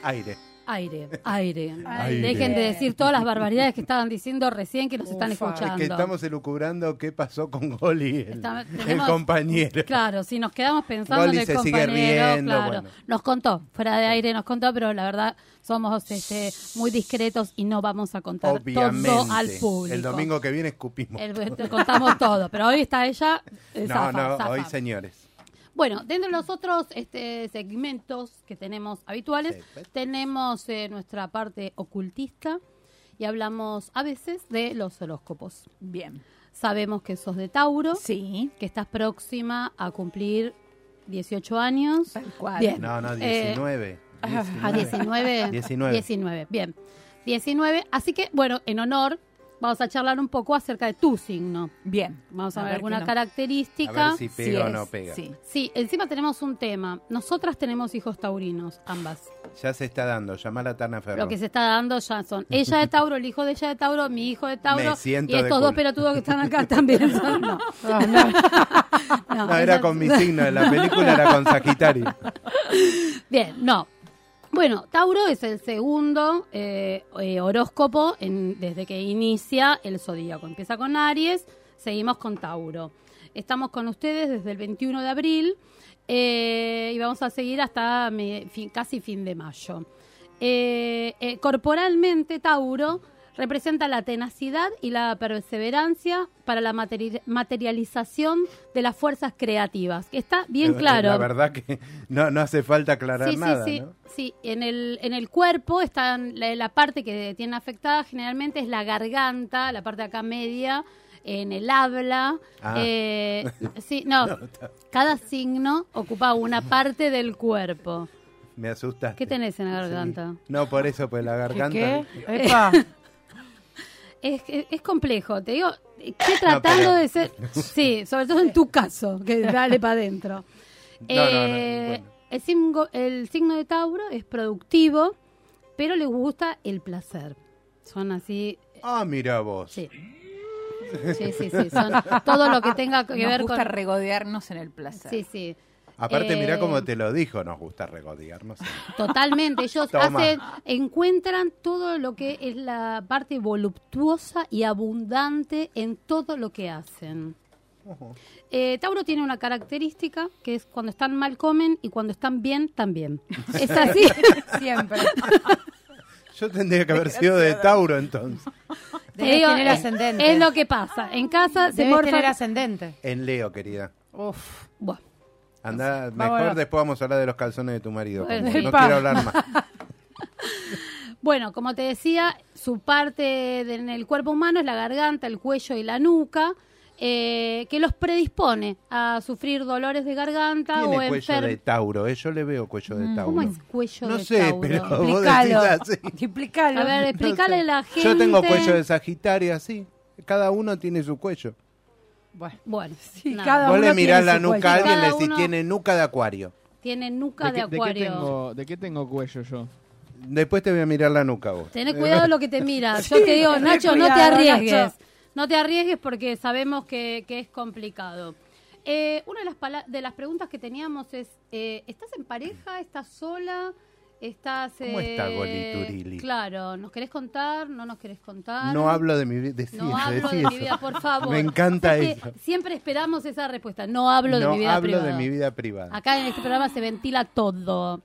Aire. Aire, aire. Aire. Dejen de decir todas las barbaridades que estaban diciendo recién que nos están Ufa. Escuchando. Es que estamos elucubrando qué pasó con Goli, el, Está- el tenemos- compañero. Claro, si nos quedamos pensando Goli en el se sigue compañero, riendo, claro, bueno. nos contó, fuera de aire nos contó, pero la verdad somos este, muy discretos y no vamos a contar Obviamente. todo al público. El domingo que viene escupimos. El- contamos todo, pero hoy está ella. eh, no, zafa, no, zafa. hoy señores. Bueno, dentro de los otros este, segmentos que tenemos habituales, Sí, pues. tenemos eh, nuestra parte ocultista y hablamos a veces de los horóscopos. Bien. Sabemos que sos de Tauro, Sí. que estás próxima a cumplir 18 años. Tal cual. Bien. No, no, Eh, 19. a 19. 19. 19, bien. 19. Así que, bueno, en honor, vamos a charlar un poco acerca de tu signo. Bien. Vamos a, A ver ver alguna A característica. ver si pega o no pega. Sí. Sí, encima tenemos un tema. Nosotras tenemos hijos taurinos, ambas. Ya se está dando. Llama a la Tana Ferro. Lo que se está dando ya son ella de Tauro, el hijo de ella de Tauro, mi hijo de Tauro Me siento y de estos dos pelotudos que están acá también son. No, no, no. No, era ella- con mi signo. La película era con Sagitario. Bien, no. Bueno, Tauro es el segundo eh, eh, horóscopo desde que inicia el zodíaco. Empieza con Aries, seguimos con Tauro. Estamos con ustedes desde el 21 de abril eh, y vamos a seguir hasta casi fin de mayo. Eh, corporalmente, Tauro representa la tenacidad y la perseverancia para la materi- materialización de las fuerzas creativas. que Está bien claro. La verdad que no, no hace falta aclarar Sí, nada. sí, sí, ¿no? sí. En el, en el cuerpo está la, la parte que tiene afectada generalmente es la garganta, la parte de acá media, en el habla. Ah. eh, sí, no, cada signo ocupa una parte del cuerpo. Me asustaste. ¿Qué tenés en la garganta? No, por eso, pues la garganta. ¿Qué? Epa. Es, es, es complejo, te digo, estoy tratando de ser... Sí, sobre todo en tu caso, que dale para adentro. No, no, no, Eh, bueno. el, signo, el signo de Tauro es productivo, pero les gusta el placer. Son así, Ah, mira vos. sí. Sí, sí, sí, son todo lo que tenga que Nos ver gusta con... regodearnos en el placer. Sí, sí. Aparte, Eh, mirá cómo te lo dijo, nos gusta regodearnos. Totalmente, ellos hacen, encuentran todo lo que es la parte voluptuosa y abundante en todo lo que hacen. Eh, Tauro tiene una característica que es cuando están mal comen y cuando están bien también. Es así. Siempre. Yo tendría que haber sido de Tauro entonces. Debes digo, tener eh, ascendente. Es lo que pasa. En casa se Debes morfan. tener ascendente. En Leo, querida. Uf. Buah. Anda, mejor vamos. después vamos a hablar de los calzones de tu marido. Bueno, no Pa. quiero hablar más. Bueno, como te decía, su parte de- en el cuerpo humano es la garganta, el cuello y la nuca, eh, que los predispone a sufrir dolores de garganta o Tiene cuello de. Tauro, ¿eh? yo le veo cuello de Tauro. Mm, ¿Cómo es cuello No de sé, Tauro? pero vos decís así. Explícalo. A ver, explícale a la gente. Yo tengo cuello de Sagitario así. Cada uno tiene su cuello. Bueno, Bueno, Sí, nada. cada Vos uno le mirás la nuca a alguien y le decís, uno- tiene nuca de acuario. Tiene nuca de, qué acuario. tengo, ¿De qué tengo cuello yo? Después te voy a mirar la nuca vos. Tenés cuidado lo que te miras. Yo te digo, Nacho, no te arriesgues. Nacho. No te arriesgues porque sabemos que, que es complicado. Eh, una de las, de las preguntas que teníamos es, eh, ¿estás en pareja? ¿Estás sola? ¿Estás, ¿Cómo está eh, Goli Turili? Claro, ¿nos querés contar? ¿No nos querés contar? No hablo de mi vida. Decí No eso, hablo decí de eso. mi vida, por favor. Me encanta eso. Siempre esperamos esa respuesta. No hablo de no mi vida hablo privada. de mi vida privada. Acá en este programa se ventila todo.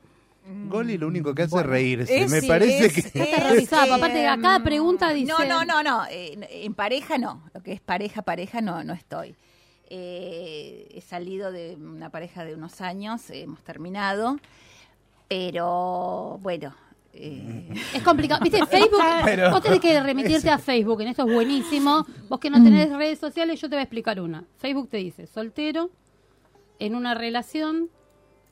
Goli lo único que hace es reírse. es- Me sí, parece es- que... Está terrorizado. Aparte, a cada pregunta dice... No, no, no, no. eh, en pareja no. Lo que es pareja, pareja no, no estoy. Eh, he salido de una pareja de unos años, hemos terminado, pero bueno. eh, Es complicado. ¿Viste? Facebook, Pero- vos tenés que remitirte a Facebook, en esto es buenísimo. Vos que no tenés redes sociales, yo te voy a explicar una. Facebook te dice, soltero, en una relación,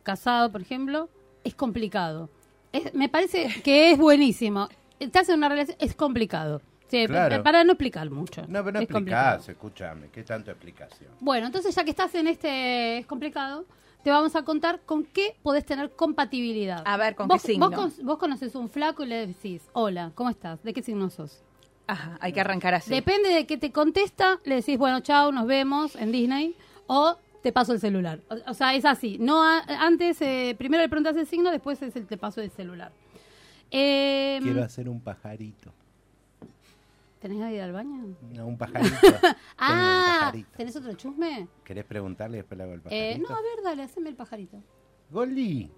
casado, por ejemplo, es complicado. Es- me parece que es buenísimo. Estás en una relación, es complicado. Sí, Claro. Para no explicar mucho. No, pero no es explicás, escúchame. ¿Qué tanto explicación? Bueno, entonces ya que estás en este es complicado, te vamos a contar con qué podés tener compatibilidad. A ver, ¿con vos, qué signo? Vos, con- vos conoces un flaco y le decís, hola, ¿cómo estás? ¿De qué signo sos? ajá, hay que arrancar así. Depende de qué te contesta, le decís, bueno, chao, nos vemos en Disney, o te paso el celular. O, o sea, es así. No a- antes, eh, primero le preguntas el signo, después es el te paso el celular. Eh, Quiero hacer un pajarito. ¿Tenés que ir al baño? No, un pajarito. Un Ah, pajarito. ¿tenés otro chusme? ¿Querés preguntarle y después le hago el Eh, pajarito? no, a ver, dale, haceme el pajarito. Goli,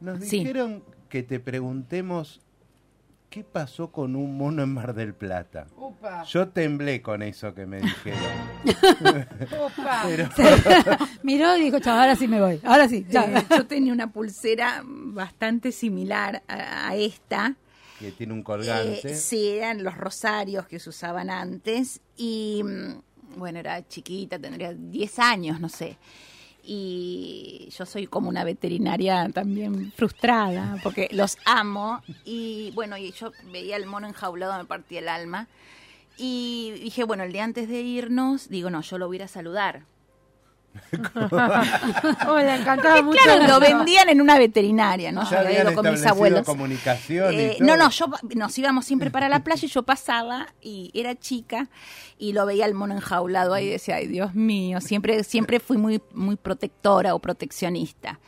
nos Sí. dijeron que te preguntemos qué pasó con un mono en Mar del Plata. Upa, Yo temblé con eso que me dijeron. upa. Pero Miró y dijo, chao, ahora sí me voy. Ahora sí, ya. Eh, yo tenía una pulsera bastante similar a, a esta. Que tiene un colgante. Eh, sí, eran los rosarios que se usaban antes. Y mm, bueno, era chiquita, tendría 10 años, no sé. Y yo soy como una veterinaria también frustrada, porque los amo. Y bueno, y yo veía el mono enjaulado, me partía el alma. Y dije, bueno, el día antes de irnos, digo, no, yo lo voy a ir a saludar. Hola, encantaba mucho. Claro, lo vendían en una veterinaria, ¿no? Ya Yo había habían ido con mis abuelos. comunicación y Eh, todo. no, no, yo nos íbamos siempre para la playa y yo pasaba y era chica y lo veía el mono enjaulado ahí y decía, ay Dios mío, siempre, siempre fui muy, muy protectora o proteccionista.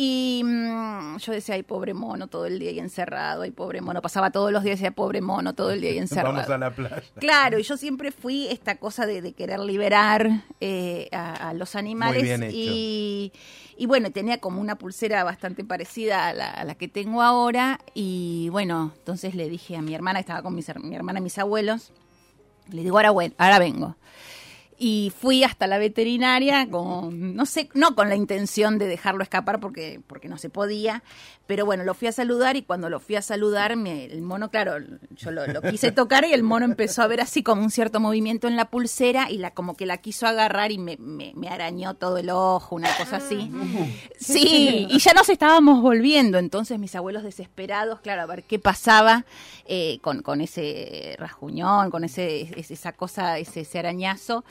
Y mm, yo decía, ay, pobre mono, todo el día ahí encerrado, ay, pobre mono. Pasaba todos los días y decía, pobre mono, todo el día ahí encerrado. Vamos a la playa. Claro, y yo siempre fui esta cosa de, de querer liberar eh, a, a los animales. bien hecho. Y, y bueno, tenía como una pulsera bastante parecida a la, a la que tengo ahora. Y bueno, entonces le dije a mi hermana, estaba con mis, mi hermana y mis abuelos, le digo, ahora, bueno, ahora vengo. Y fui hasta la veterinaria con, no sé, no con la intención de dejarlo escapar porque, porque no se podía, pero bueno, lo fui a saludar y cuando lo fui a saludar, me- el mono, claro, yo lo, lo quise tocar y el mono empezó a ver así como un cierto movimiento en la pulsera y la como que la quiso agarrar y me, me, me arañó todo el ojo, una cosa así. Sí, y ya nos estábamos volviendo, entonces mis abuelos desesperados, claro, a ver qué pasaba eh, con, con ese rasguñón, con ese, es- esa cosa, ese, ese arañazo.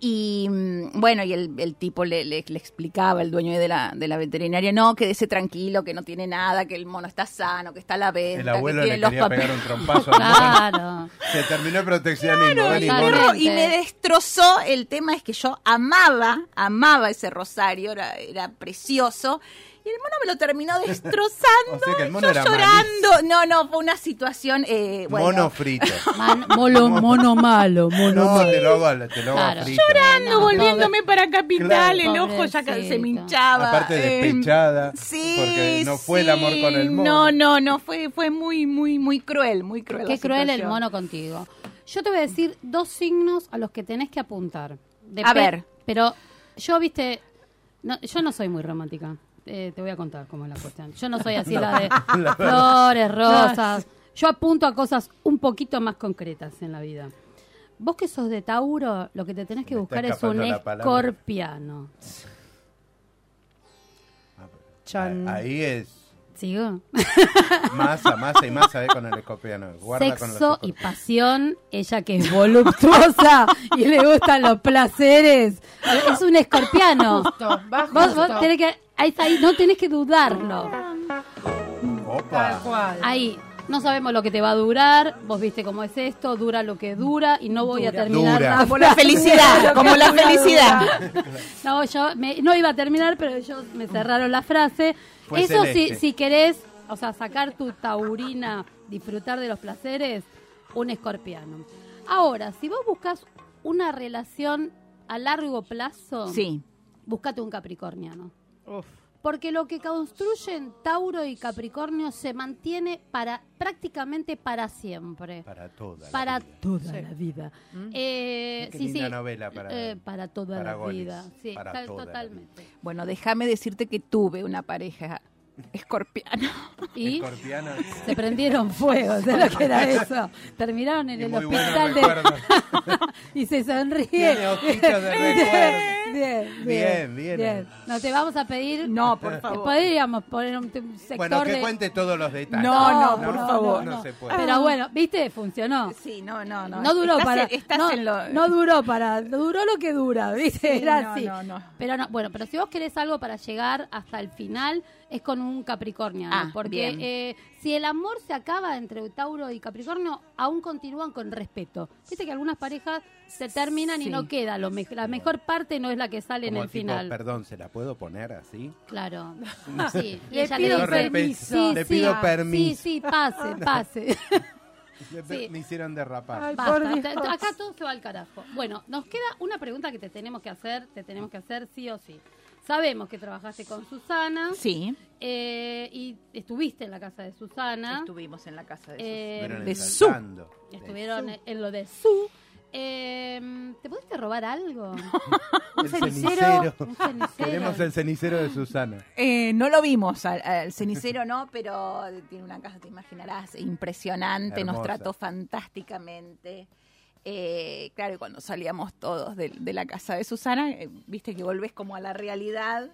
Y mm, bueno, y el, el tipo le, le- le explicaba, el dueño de la, de la veterinaria, no, quédese tranquilo, que no tiene nada, que el mono está sano, que está a la venta, El abuelo que le tiene los quería pegar un trompazo al mono. Claro. Se terminó el proteccionismo. Claro, y mono. y me destrozó. El tema es que yo amaba, amaba ese rosario, era, era precioso. Y el mono me lo terminó destrozando. O sea que el mono yo era llorando. No, no, fue una situación. Eh, bueno, Mono frito. Man- molo- mono malo, mono No, malo. te lo hago, te lo hago Claro. frito. llorando, No, volviéndome para capital, Claro. el ojo ya se me hinchaba. Aparte eh, despechada, sí, porque no fue el amor con el mono. No, no, no, fue, fue muy, muy, muy cruel, muy cruel. Qué la cruel el mono contigo. Yo te voy a decir dos signos a los que tenés que apuntar. A ver. Pero yo, viste, no, yo no soy muy romántica. Eh, te voy a contar cómo es la cuestión. Yo no soy así la de flores, rosas. Yo apunto a cosas un poquito más concretas en la vida. Vos que sos de Tauro, lo que te tenés que Me buscar es un palabra. escorpiano. Chan. Ahí es ¿Sigo? masa, masa y masa eh, con el escorpiano. Guarda con Sexo y pasión, ella que es voluptuosa y le gustan los placeres, es un escorpiano. Justo, va Vos, vos tenés que, ahí está, ahí, no tenés que dudarlo. Tal Opa. cual. Ahí, no sabemos lo que te va a durar, vos viste cómo es esto, dura lo que dura y no voy a terminar Dura. la Como la felicidad, como la felicidad. No, yo me- no iba a terminar, pero ellos me cerraron la frase. Fue Eso si, si querés, o sea, sacar tu taurina, disfrutar de los placeres, un escorpiano. Ahora, si vos buscas una relación a largo plazo, Sí. búscate un capricorniano. Uf. Porque lo que construyen Tauro y Capricornio se mantiene para prácticamente para siempre. Para toda. la Para vida. toda la vida. Eh, Qué sí, linda sí. novela para- Eh, para toda para la goles. vida. Sí, Para tal- toda la totalmente. Bueno, déjame decirte que tuve una pareja escorpiano. Y Escorpiano. se prendieron fuego, ¿sabes lo que era eso? Terminaron en Y el muy hospital de... y se sonríe. Tiene ojitos de recuerdo. Bien, Bien, bien, bien. No te vamos a pedir... No, por favor. Podríamos poner un, un sector Bueno, que de... cuente todos los detalles. No, no, por favor. No, se puede. Pero bueno, ¿viste? Funcionó. Sí, no, no, no. No, duró Estás para. en- estás no, en lo- no duró para. Duró lo que dura, ¿viste? Sí, Era no, así. no, no. Pero no, bueno, pero si vos querés algo para llegar hasta el final, es con un Capricornio. Ah, porque eh, si el amor se acaba entre Tauro y Capricornio, aún continúan con respeto. Viste que algunas parejas se terminan y Sí. no queda. Lo me- la mejor parte no es la que sale en el tipo, final. Perdón, ¿se la puedo poner así? Claro. Sí. Y Le pido le dice, permiso. sí, Le sí, pido sí, permiso. Sí, pase, pase. Sí. Me hicieron derrapar. Ay, Basta, por Dios. te- acá todo se va al carajo. Bueno, nos queda una pregunta que te tenemos que hacer, te tenemos que hacer sí o sí. Sabemos que trabajaste con Susana Sí, eh, y estuviste en la casa de Susana. estuvimos en la casa de Eh, Estuvieron de su. estuvieron en lo de su. Eh, ¿Te pudiste robar algo? El cenicero, cenicero. un cenicero. Queremos el cenicero de Susana. Eh, no lo vimos al, al cenicero, no, pero tiene una casa, te imaginarás, impresionante, nos trató fantásticamente. Eh, claro, y cuando salíamos todos de, de la casa de Susana, eh, viste que volvés como a la realidad,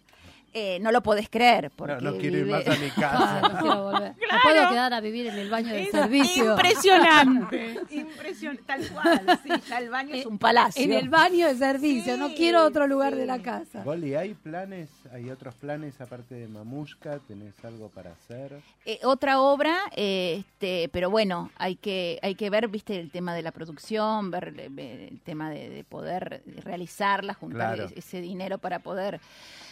eh, no lo podés creer. Porque No, no quiero ir vive- más a mi Ah, casa. no quiero volver. Me puedo quedar a vivir en el baño del servicio. Impresionante, impresionante, tal cual, sí, ya el baño es un palacio. En el baño de servicio, no Sí, quiero otro lugar sí. de la casa. Goli, ¿hay planes? ¿Hay otros planes aparte de Mamushka? ¿Tenés algo para hacer? Eh, otra obra, eh, este, pero bueno, hay que hay que ver, viste, el tema de la producción, ver, eh, ver el tema de, de poder realizarla, juntar Claro. es- ese dinero para poder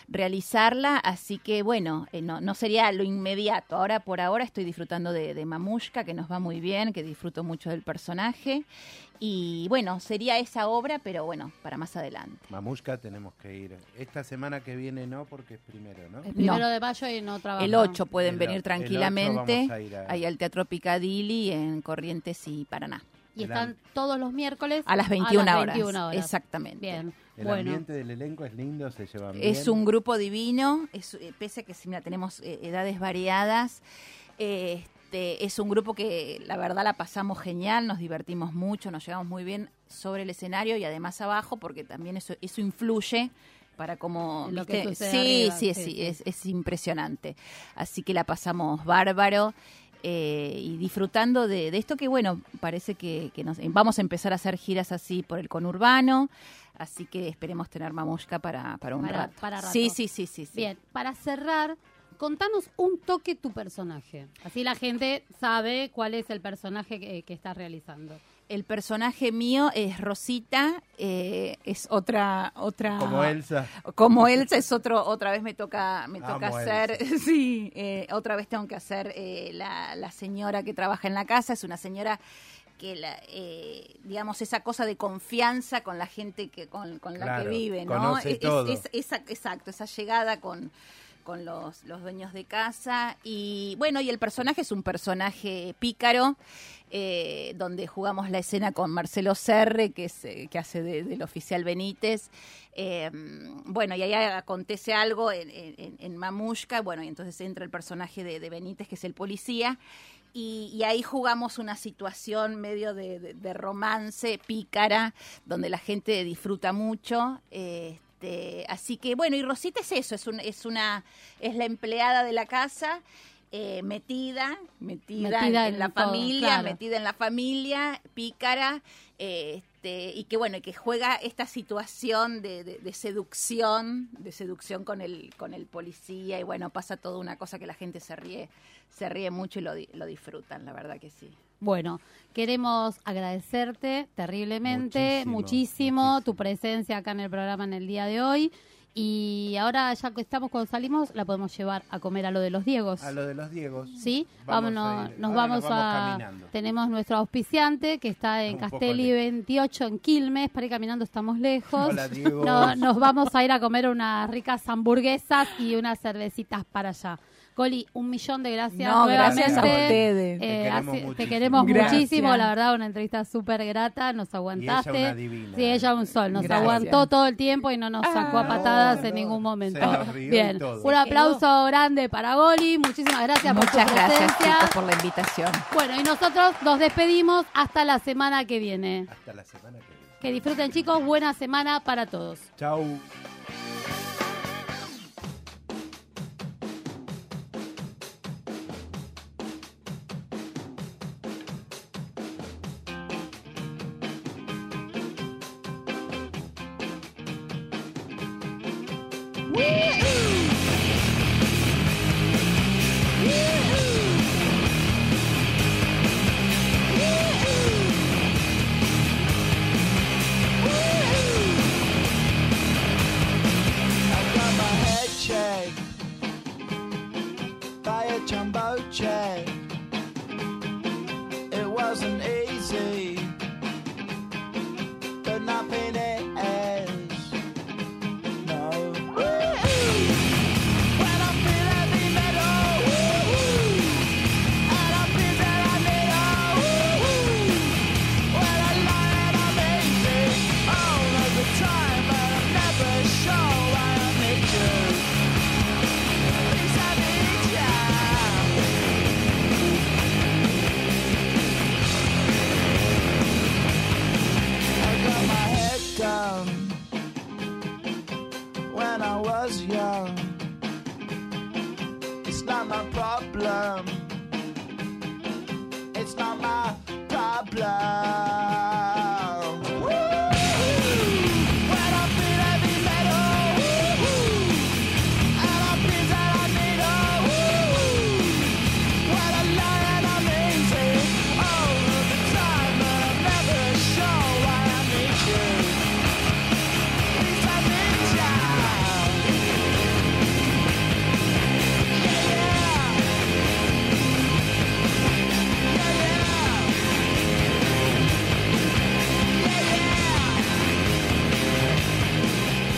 realizarla, así que bueno, eh, no, no sería lo inmediato. Ahora por ahora estoy disfrutando de, de Mamushka, que nos va muy bien, que disfruto mucho del personaje y bueno, sería esa obra, pero bueno, para más adelante. Mamushka tenemos que ir. Esta semana que viene no, porque es primero, ¿no? El primero No. de mayo y no trabaja. El 8 pueden El venir o- el 8 tranquilamente vamos a ir a- ahí al Teatro Picadilly en Corrientes y Paraná. Y están todos los miércoles A las 21 horas. 21 horas. Exactamente. Bien. El bueno. ambiente del elenco es lindo, se llevan bien. Es un grupo divino, es, eh, pese a que mira, tenemos eh, edades variadas. eh, este, es un grupo que la verdad la pasamos genial, nos divertimos mucho, nos llevamos muy bien sobre el escenario y además abajo, porque también eso, eso influye para cómo... En lo que sí, arriba, sí, sí, sí, sí. Es, es impresionante. Así que la pasamos bárbaro. eh, y disfrutando de, de esto que, bueno, parece que, que nos, vamos a empezar a hacer giras así por el conurbano, así que esperemos tener Mamushka para, para un Para- rato. para rato. Sí, sí, sí, sí, sí. Bien, para cerrar, contanos un toque tu personaje. Así la gente sabe cuál es el personaje que, que estás realizando. El personaje mío es Rosita, eh, es otra, otra. Como Elsa. Como Elsa es otro, otra vez me toca, me Amo toca hacer, Elsa. sí, eh, otra vez tengo que hacer eh, la, la señora que trabaja en la casa, es una señora que la, eh, digamos esa cosa de confianza con la gente que con, con la que vive, ¿no? Es- todo. es- esa- exacto, esa llegada con con los, los dueños de casa y bueno y el personaje es un personaje pícaro eh, donde jugamos la escena con Marcelo Serre que es eh, que hace de- del oficial Benítez Eh, bueno y ahí acontece algo en, en, en Mamushka bueno y entonces entra el personaje de, de Benítez que es el policía y, y ahí jugamos una situación medio de, de- de romance pícara, donde la gente disfruta mucho. Este, así que bueno, y Rosita es eso, es, un- es una, es la empleada de la casa. eh, metida, metida, Metida en, en la todo, familia, claro. metida en la familia, pícara, eh, este, y que bueno, que juega esta situación de, de- de seducción, de seducción con el, con el policía, y bueno, pasa toda una cosa que la gente se ríe, se ríe mucho y lo, di- lo disfrutan, la verdad que sí. Bueno, queremos agradecerte terriblemente, Muchísimo, muchísimo, tu presencia acá en el programa en el día de hoy. Y ahora, ya que estamos cuando salimos, la podemos llevar a comer a lo de los Diegos. A lo de los Diegos. ¿Sí? Vamos Vámonos, a nos vamos, nos vamos a. caminando. Tenemos nuestro auspiciante que está en Castelli lejos. 28 en Quilmes. Para ir caminando estamos lejos. Hola, Diego. No, nos vamos a ir a comer unas ricas hamburguesas y unas cervecitas para allá. Coli, un millón de gracias. No, gracias a ustedes. Te Eh, queremos te muchísimo. queremos Gracias. muchísimo, la verdad, una entrevista súper grata, nos aguantaste. una divina. Sí, ella un sol, nos Gracias. aguantó todo el tiempo y no nos sacó a Ah, patadas no, en no. ningún momento. Y Bien, todo. un aplauso grande para Goli, muchísimas gracias por Muchas tu gracias, presencia. chicos, por la invitación. Bueno, y nosotros nos despedimos hasta la semana que viene. Hasta la semana que viene. Que disfruten, chicos, buena semana para todos. Chau.